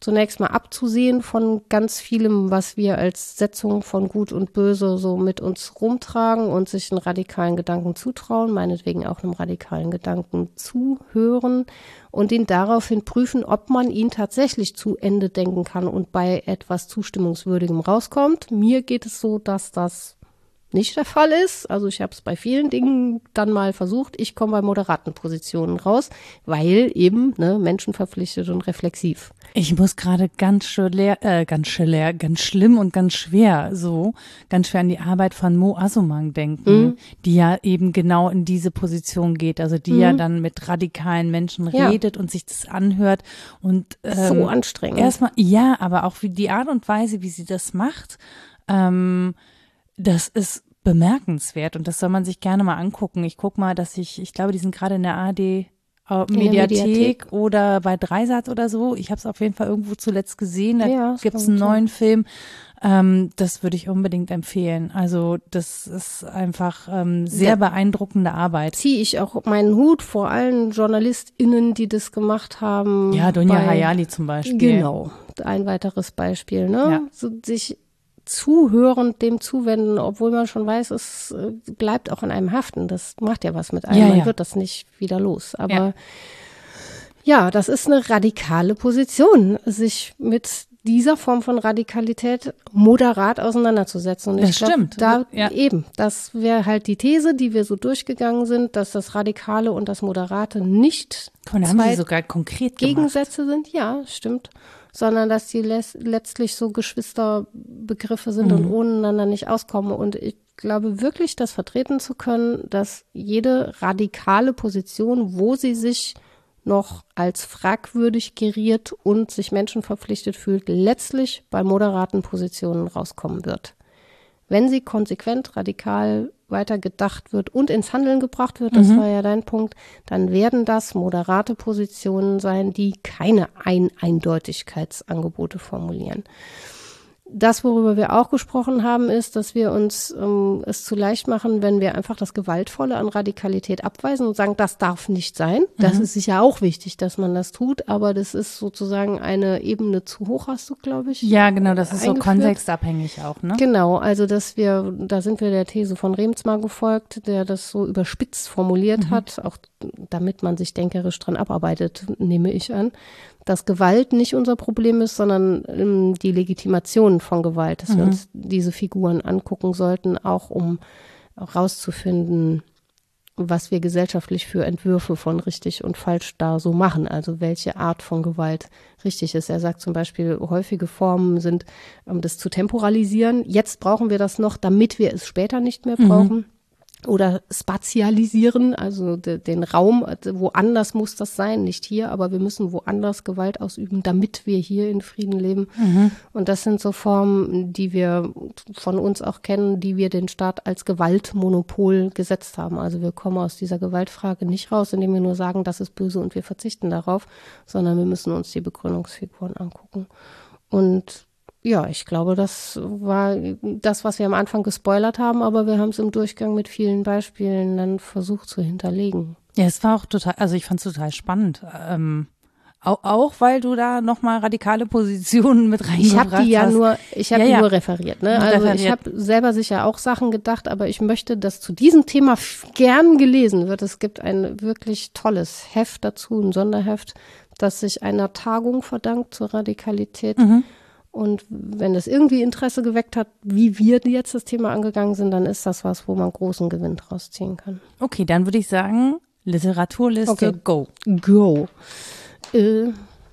[SPEAKER 2] zunächst mal abzusehen von ganz vielem, was wir als Setzung von Gut und Böse so mit uns rumtragen und sich einen radikalen Gedanken zutrauen, meinetwegen auch einem radikalen Gedanken zuhören und ihn daraufhin prüfen, ob man ihn tatsächlich zu Ende denken kann und bei etwas Zustimmungswürdigem rauskommt. Mir geht es so, dass das nicht der Fall ist. Also ich habe es bei vielen Dingen dann mal versucht. Ich komme bei moderaten Positionen raus, weil eben ne, menschenverpflichtet und reflexiv.
[SPEAKER 1] Ich muss gerade ganz schwer, äh, ganz schwer, ganz schlimm und ganz schwer so, ganz schwer an die Arbeit von Mo Asumang denken, die ja eben genau in diese Position geht, also die ja dann mit radikalen Menschen
[SPEAKER 2] Ja.
[SPEAKER 1] redet und sich das anhört und ähm,
[SPEAKER 2] so anstrengend.
[SPEAKER 1] Erstmal, ja, aber auch wie die Art und Weise, wie sie das macht, ähm, das ist bemerkenswert und das soll man sich gerne mal angucken. Ich guck mal, dass ich, ich glaube, die sind gerade in der äh, Mediathek,
[SPEAKER 2] Mediathek.
[SPEAKER 1] oder bei Dreisat oder so. Ich habe es auf jeden Fall irgendwo zuletzt gesehen. Da
[SPEAKER 2] Ja,
[SPEAKER 1] gibt's
[SPEAKER 2] kann
[SPEAKER 1] einen neuen Film. Ähm, das würde ich unbedingt empfehlen. Also das ist einfach ähm, sehr
[SPEAKER 2] Ja.
[SPEAKER 1] beeindruckende Arbeit.
[SPEAKER 2] ziehe ich auch meinen Hut vor allen JournalistInnen, die das gemacht haben.
[SPEAKER 1] Ja, Donja
[SPEAKER 2] bei-
[SPEAKER 1] Hayali zum Beispiel.
[SPEAKER 2] Genau, ein weiteres Beispiel, ne?
[SPEAKER 1] Ja.
[SPEAKER 2] So, sich zuhörend dem zuwenden, obwohl man schon weiß, es äh, bleibt auch an einem haften. Das macht ja was mit einem.
[SPEAKER 1] Ja,
[SPEAKER 2] man
[SPEAKER 1] ja.
[SPEAKER 2] wird das nicht wieder los. Aber
[SPEAKER 1] Ja.
[SPEAKER 2] ja, das ist eine radikale Position, sich mit dieser Form von Radikalität moderat auseinanderzusetzen. Und
[SPEAKER 1] Das
[SPEAKER 2] ich glaub,
[SPEAKER 1] stimmt.
[SPEAKER 2] Da
[SPEAKER 1] Ja.
[SPEAKER 2] eben, das wäre halt die These, die wir so durchgegangen sind, dass das Radikale und das Moderate nicht
[SPEAKER 1] haben
[SPEAKER 2] zwei
[SPEAKER 1] sogar konkret gemacht.
[SPEAKER 2] Gegensätze sind, ja, stimmt. Sondern dass die letztlich so Geschwisterbegriffe sind
[SPEAKER 1] Mhm.
[SPEAKER 2] und ohne einander nicht auskommen. Und ich glaube wirklich, das vertreten zu können, dass jede radikale Position, wo sie sich noch als fragwürdig geriert und sich Menschen verpflichtet fühlt, letztlich bei moderaten Positionen rauskommen wird. Wenn sie konsequent radikal weiter gedacht wird und ins Handeln gebracht wird, das
[SPEAKER 1] Mhm.
[SPEAKER 2] war ja dein Punkt, dann werden das moderate Positionen sein, die keine Ein Eindeutigkeitsangebote formulieren. Das, worüber wir auch gesprochen haben, ist, dass wir uns ähm, es zu leicht machen, wenn wir einfach das Gewaltvolle an Radikalität abweisen und sagen, das darf nicht sein. Das
[SPEAKER 1] Mhm.
[SPEAKER 2] ist sicher auch wichtig, dass man das tut, aber das ist sozusagen eine Ebene zu hoch, hast du, glaube ich.
[SPEAKER 1] Ja, genau, das ist so kontextabhängig auch, ne?
[SPEAKER 2] Genau, also dass wir, da sind wir der These von Remsmar gefolgt, der das so überspitzt formuliert hat, auch damit man sich denkerisch dran abarbeitet, nehme ich an, dass Gewalt nicht unser Problem ist, sondern ähm, die Legitimation von Gewalt, dass wir uns diese Figuren angucken sollten, auch um herauszufinden, was wir gesellschaftlich für Entwürfe von richtig und falsch da so machen, also welche Art von Gewalt richtig ist. Er sagt zum Beispiel, häufige Formen sind, um das zu temporalisieren. Jetzt brauchen wir das noch, damit wir es später nicht mehr brauchen. Oder spatialisieren, also de, den Raum, woanders muss das sein, nicht hier, aber wir müssen woanders Gewalt ausüben, damit wir hier in Frieden leben. Und das sind so Formen, die wir von uns auch kennen, die wir den Staat als Gewaltmonopol gesetzt haben. Also wir kommen aus dieser Gewaltfrage nicht raus, indem wir nur sagen, das ist böse und wir verzichten darauf, sondern wir müssen uns die Begründungsfiguren angucken. Und ja, ich glaube, das war das, was wir am Anfang gespoilert haben, aber wir haben es im Durchgang mit vielen Beispielen dann versucht zu hinterlegen.
[SPEAKER 1] Ja, es war auch total, also ich fand es total spannend. Ähm, auch, auch weil du da nochmal radikale Positionen mit reingebracht
[SPEAKER 2] Ich habe die ja
[SPEAKER 1] hast.
[SPEAKER 2] nur, ich habe
[SPEAKER 1] Ja,
[SPEAKER 2] die
[SPEAKER 1] ja.
[SPEAKER 2] nur referiert. Ne? Also ich
[SPEAKER 1] referiert.
[SPEAKER 2] habe selber sicher auch Sachen gedacht, aber ich möchte, dass zu diesem Thema gern gelesen wird. Es gibt ein wirklich tolles Heft dazu, ein Sonderheft, das sich einer Tagung verdankt zur Radikalität.
[SPEAKER 1] Mhm.
[SPEAKER 2] Und wenn es irgendwie Interesse geweckt hat, wie wir jetzt das Thema angegangen sind, dann ist das was, wo man großen Gewinn draus ziehen kann.
[SPEAKER 1] Okay, dann würde ich sagen, Literaturliste,
[SPEAKER 2] Okay.
[SPEAKER 1] go.
[SPEAKER 2] Go. Äh,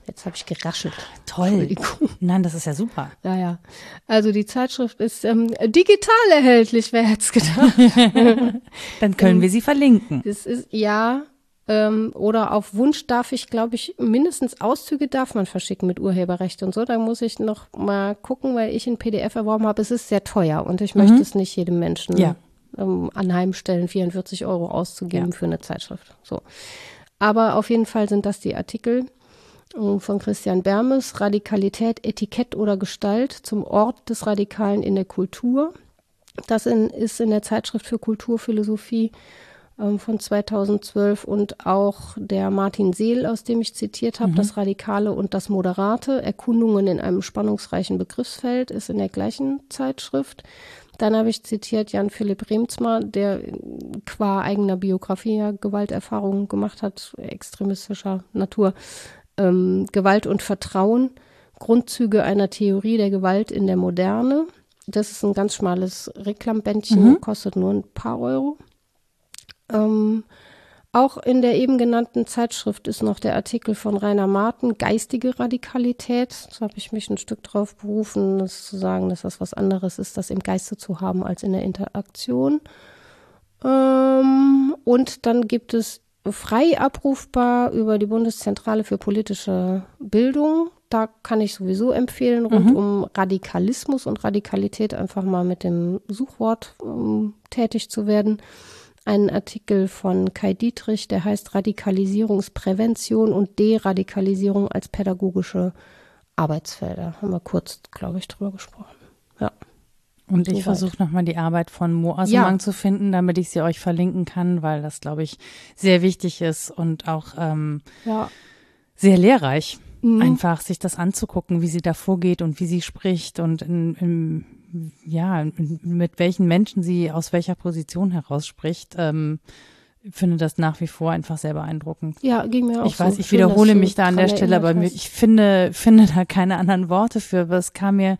[SPEAKER 2] jetzt habe ich geraschelt.
[SPEAKER 1] Toll. Nein, das ist ja super.
[SPEAKER 2] Ja, ja. Also die Zeitschrift ist ähm, digital erhältlich, wer hätte es gedacht.
[SPEAKER 1] Dann können wir sie verlinken.
[SPEAKER 2] Das ist, ja, ähm, oder auf Wunsch darf ich, glaube ich, mindestens Auszüge darf man verschicken mit Urheberrecht und so. Da muss ich noch mal gucken, weil ich ein PDF erworben habe. Es ist sehr teuer und ich möchte es nicht jedem Menschen
[SPEAKER 1] Ja.
[SPEAKER 2] ähm, anheimstellen, 44 Euro auszugeben
[SPEAKER 1] Ja.
[SPEAKER 2] für eine Zeitschrift. So. Aber auf jeden Fall sind das die Artikel äh, von Christian Bermes, Radikalität, Etikett oder Gestalt zum Ort des Radikalen in der Kultur. Das in, ist in der Zeitschrift für Kulturphilosophie ähm, von 2012 und auch der Martin Seel, aus dem ich zitiert habe, das Radikale und das Moderate, Erkundungen in einem spannungsreichen Begriffsfeld, ist in der gleichen Zeitschrift. Dann habe ich zitiert Jan Philipp Remzmar, der äh, qua eigener Biografie ja Gewalterfahrungen gemacht hat, extremistischer Natur. Ähm, Gewalt und Vertrauen, Grundzüge einer Theorie der Gewalt in der Moderne. Das ist ein ganz schmales Reklambändchen, kostet nur ein paar Euro. Ähm, auch in der eben genannten Zeitschrift ist noch der Artikel von Rainer Marten, geistige Radikalität. Da habe ich mich ein Stück drauf berufen, das zu sagen, dass das was anderes ist, das im Geiste zu haben als in der Interaktion. Ähm, und dann gibt es frei abrufbar über die Bundeszentrale für politische Bildung. Da kann ich sowieso empfehlen, rund um Radikalismus und Radikalität einfach mal mit dem Suchwort ähm, tätig zu werden. Einen Artikel von Kai Dietrich, der heißt Radikalisierungsprävention und Deradikalisierung als pädagogische Arbeitsfelder. Haben wir kurz, glaube ich, drüber gesprochen. Ja.
[SPEAKER 1] Und ich versuche nochmal die Arbeit von Mo Asemang
[SPEAKER 2] Ja.
[SPEAKER 1] zu finden, damit ich sie euch verlinken kann, weil das, glaube ich, sehr wichtig ist und auch ähm,
[SPEAKER 2] Ja.
[SPEAKER 1] sehr lehrreich.
[SPEAKER 2] Mhm.
[SPEAKER 1] Einfach sich das anzugucken, wie sie da vorgeht und wie sie spricht und in, in, ja, mit welchen Menschen sie aus welcher Position heraus spricht. Ähm, ich finde das nach wie vor einfach sehr beeindruckend.
[SPEAKER 2] Ja, ging mir auch
[SPEAKER 1] Ich
[SPEAKER 2] so.
[SPEAKER 1] weiß, ich
[SPEAKER 2] Schön,
[SPEAKER 1] wiederhole mich da an der Stelle, aber mir, ich finde, finde da keine anderen Worte für. Aber es kam mir,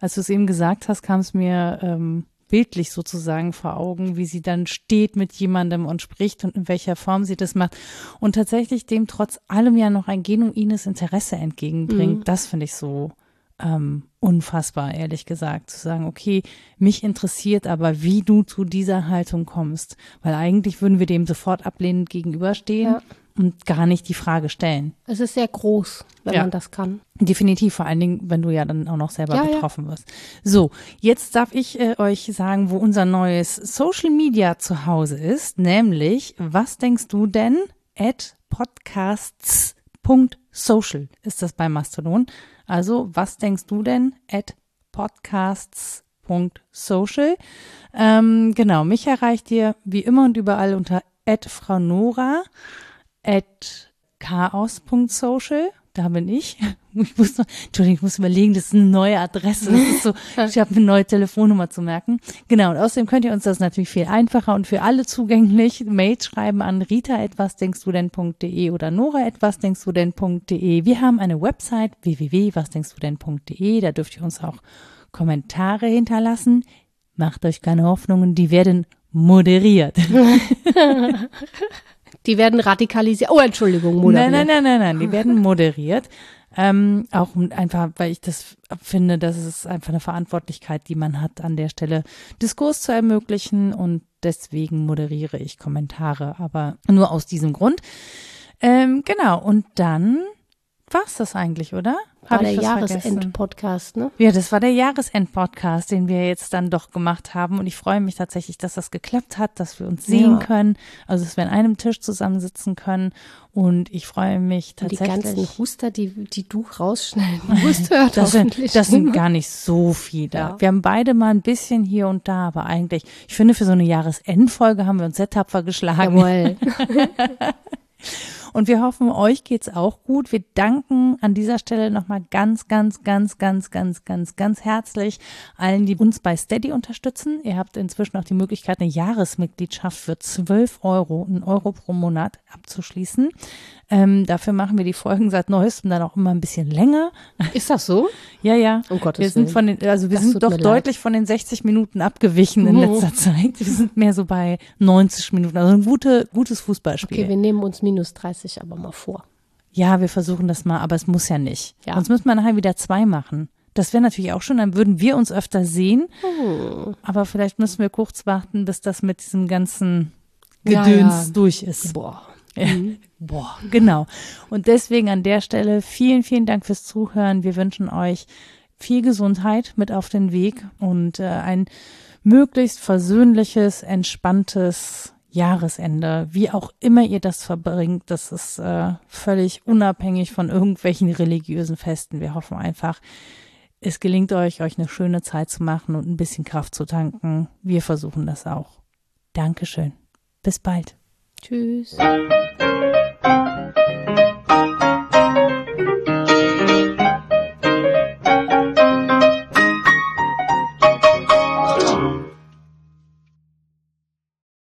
[SPEAKER 1] als du es eben gesagt hast, kam es mir ähm, bildlich sozusagen vor Augen, wie sie dann steht mit jemandem und spricht und in welcher Form sie das macht und tatsächlich dem trotz allem ja noch ein genuines Interesse entgegenbringt.
[SPEAKER 2] Mhm.
[SPEAKER 1] Das finde ich so ähm, unfassbar, ehrlich gesagt, zu sagen, okay, mich interessiert aber, wie du zu dieser Haltung kommst, weil eigentlich würden wir dem sofort ablehnend gegenüberstehen.
[SPEAKER 2] Ja.
[SPEAKER 1] und gar nicht die Frage stellen.
[SPEAKER 2] Es ist sehr groß, wenn
[SPEAKER 1] Ja.
[SPEAKER 2] man das kann.
[SPEAKER 1] Definitiv, vor allen Dingen, wenn du ja dann auch noch selber
[SPEAKER 2] Ja,
[SPEAKER 1] betroffen wirst. So, jetzt darf ich äh, euch sagen, wo unser neues Social Media zu Hause ist, nämlich, was denkst du denn? At podcasts.social ist das bei Mastodon. Also, was denkst du denn? At podcasts.social. Ähm, genau, mich erreicht ihr wie immer und überall unter at Frau Nora, at chaos.social. Da bin ich. Ich muss Entschuldigung, ich muss überlegen, das ist eine neue Adresse. Das ist so, ich habe eine neue Telefonnummer zu merken. Genau, und außerdem könnt ihr uns das natürlich viel einfacher und für alle zugänglich Mails schreiben an rita etwas denkst du denn.de oder nora etwas denkst du denn.de. Wir haben eine Website www.wasdenkst du denn.de. Da dürft ihr uns auch Kommentare hinterlassen. Macht euch keine Hoffnungen, die werden moderiert.
[SPEAKER 2] Die werden radikalisiert. Oh, Entschuldigung, moderiert.
[SPEAKER 1] Nein, nein, nein, nein, nein, die werden moderiert. Ähm, auch einfach, weil ich das finde, das ist einfach eine Verantwortlichkeit, die man hat, an der Stelle Diskurs zu ermöglichen und deswegen moderiere ich Kommentare, aber nur aus diesem Grund. Ähm, genau, und dann war's das eigentlich, oder?
[SPEAKER 2] War
[SPEAKER 1] Hab
[SPEAKER 2] der? Jahresend-Podcast, ne?
[SPEAKER 1] Ja, das war der Jahresend-Podcast, den wir jetzt dann doch gemacht haben. Und ich freue mich tatsächlich, dass das geklappt hat, dass wir uns sehen
[SPEAKER 2] Ja.
[SPEAKER 1] können. Also, dass wir an einem Tisch zusammensitzen können. Und ich freue mich
[SPEAKER 2] Und die
[SPEAKER 1] tatsächlich.
[SPEAKER 2] ganzen Huster, die, die du rausschneiden musst, hört
[SPEAKER 1] das sind, das sind gar nicht so viele.
[SPEAKER 2] Ja.
[SPEAKER 1] Wir haben beide mal ein bisschen hier und da, aber eigentlich, ich finde, für so eine Jahresendfolge haben wir uns sehr tapfer geschlagen.
[SPEAKER 2] Jawohl.
[SPEAKER 1] Und wir hoffen, euch geht's auch gut. Wir danken an dieser Stelle nochmal ganz, ganz, ganz, ganz, ganz, ganz, ganz herzlich allen, die uns bei Steady unterstützen. Ihr habt inzwischen auch die Möglichkeit, eine Jahresmitgliedschaft für 12 Euro, einen Euro pro Monat abzuschließen. Ähm, dafür machen wir die Folgen seit neuestem dann auch immer ein bisschen länger.
[SPEAKER 2] Ist das so?
[SPEAKER 1] Ja, ja.
[SPEAKER 2] Um Gottes
[SPEAKER 1] wir sind von den, also wir
[SPEAKER 2] Das
[SPEAKER 1] sind doch
[SPEAKER 2] mir leid.
[SPEAKER 1] deutlich von den 60 Minuten abgewichen in
[SPEAKER 2] Mhm.
[SPEAKER 1] letzter Zeit. Wir sind mehr so bei 90 Minuten. Also ein gute, gutes Fußballspiel.
[SPEAKER 2] Okay, wir nehmen uns minus 30 aber mal vor.
[SPEAKER 1] Ja, wir versuchen das mal, aber es muss ja nicht.
[SPEAKER 2] Ja.
[SPEAKER 1] Sonst müssen wir nachher wieder zwei machen. Das wäre natürlich auch schon, dann würden wir uns öfter sehen.
[SPEAKER 2] Hm.
[SPEAKER 1] Aber vielleicht müssen wir kurz warten, bis das mit diesem ganzen
[SPEAKER 2] Ja,
[SPEAKER 1] Gedöns
[SPEAKER 2] ja.
[SPEAKER 1] durch ist.
[SPEAKER 2] Boah.
[SPEAKER 1] Ja. Boah, genau. Und deswegen an der Stelle vielen, vielen Dank fürs Zuhören. Wir wünschen euch viel Gesundheit mit auf den Weg und äh, ein möglichst versöhnliches, entspanntes Jahresende, wie auch immer ihr das verbringt, das ist äh, völlig unabhängig von irgendwelchen religiösen Festen. Wir hoffen einfach, es gelingt euch, euch eine schöne Zeit zu machen und ein bisschen Kraft zu tanken. Wir versuchen das auch. Dankeschön. Bis bald.
[SPEAKER 2] Tschüss.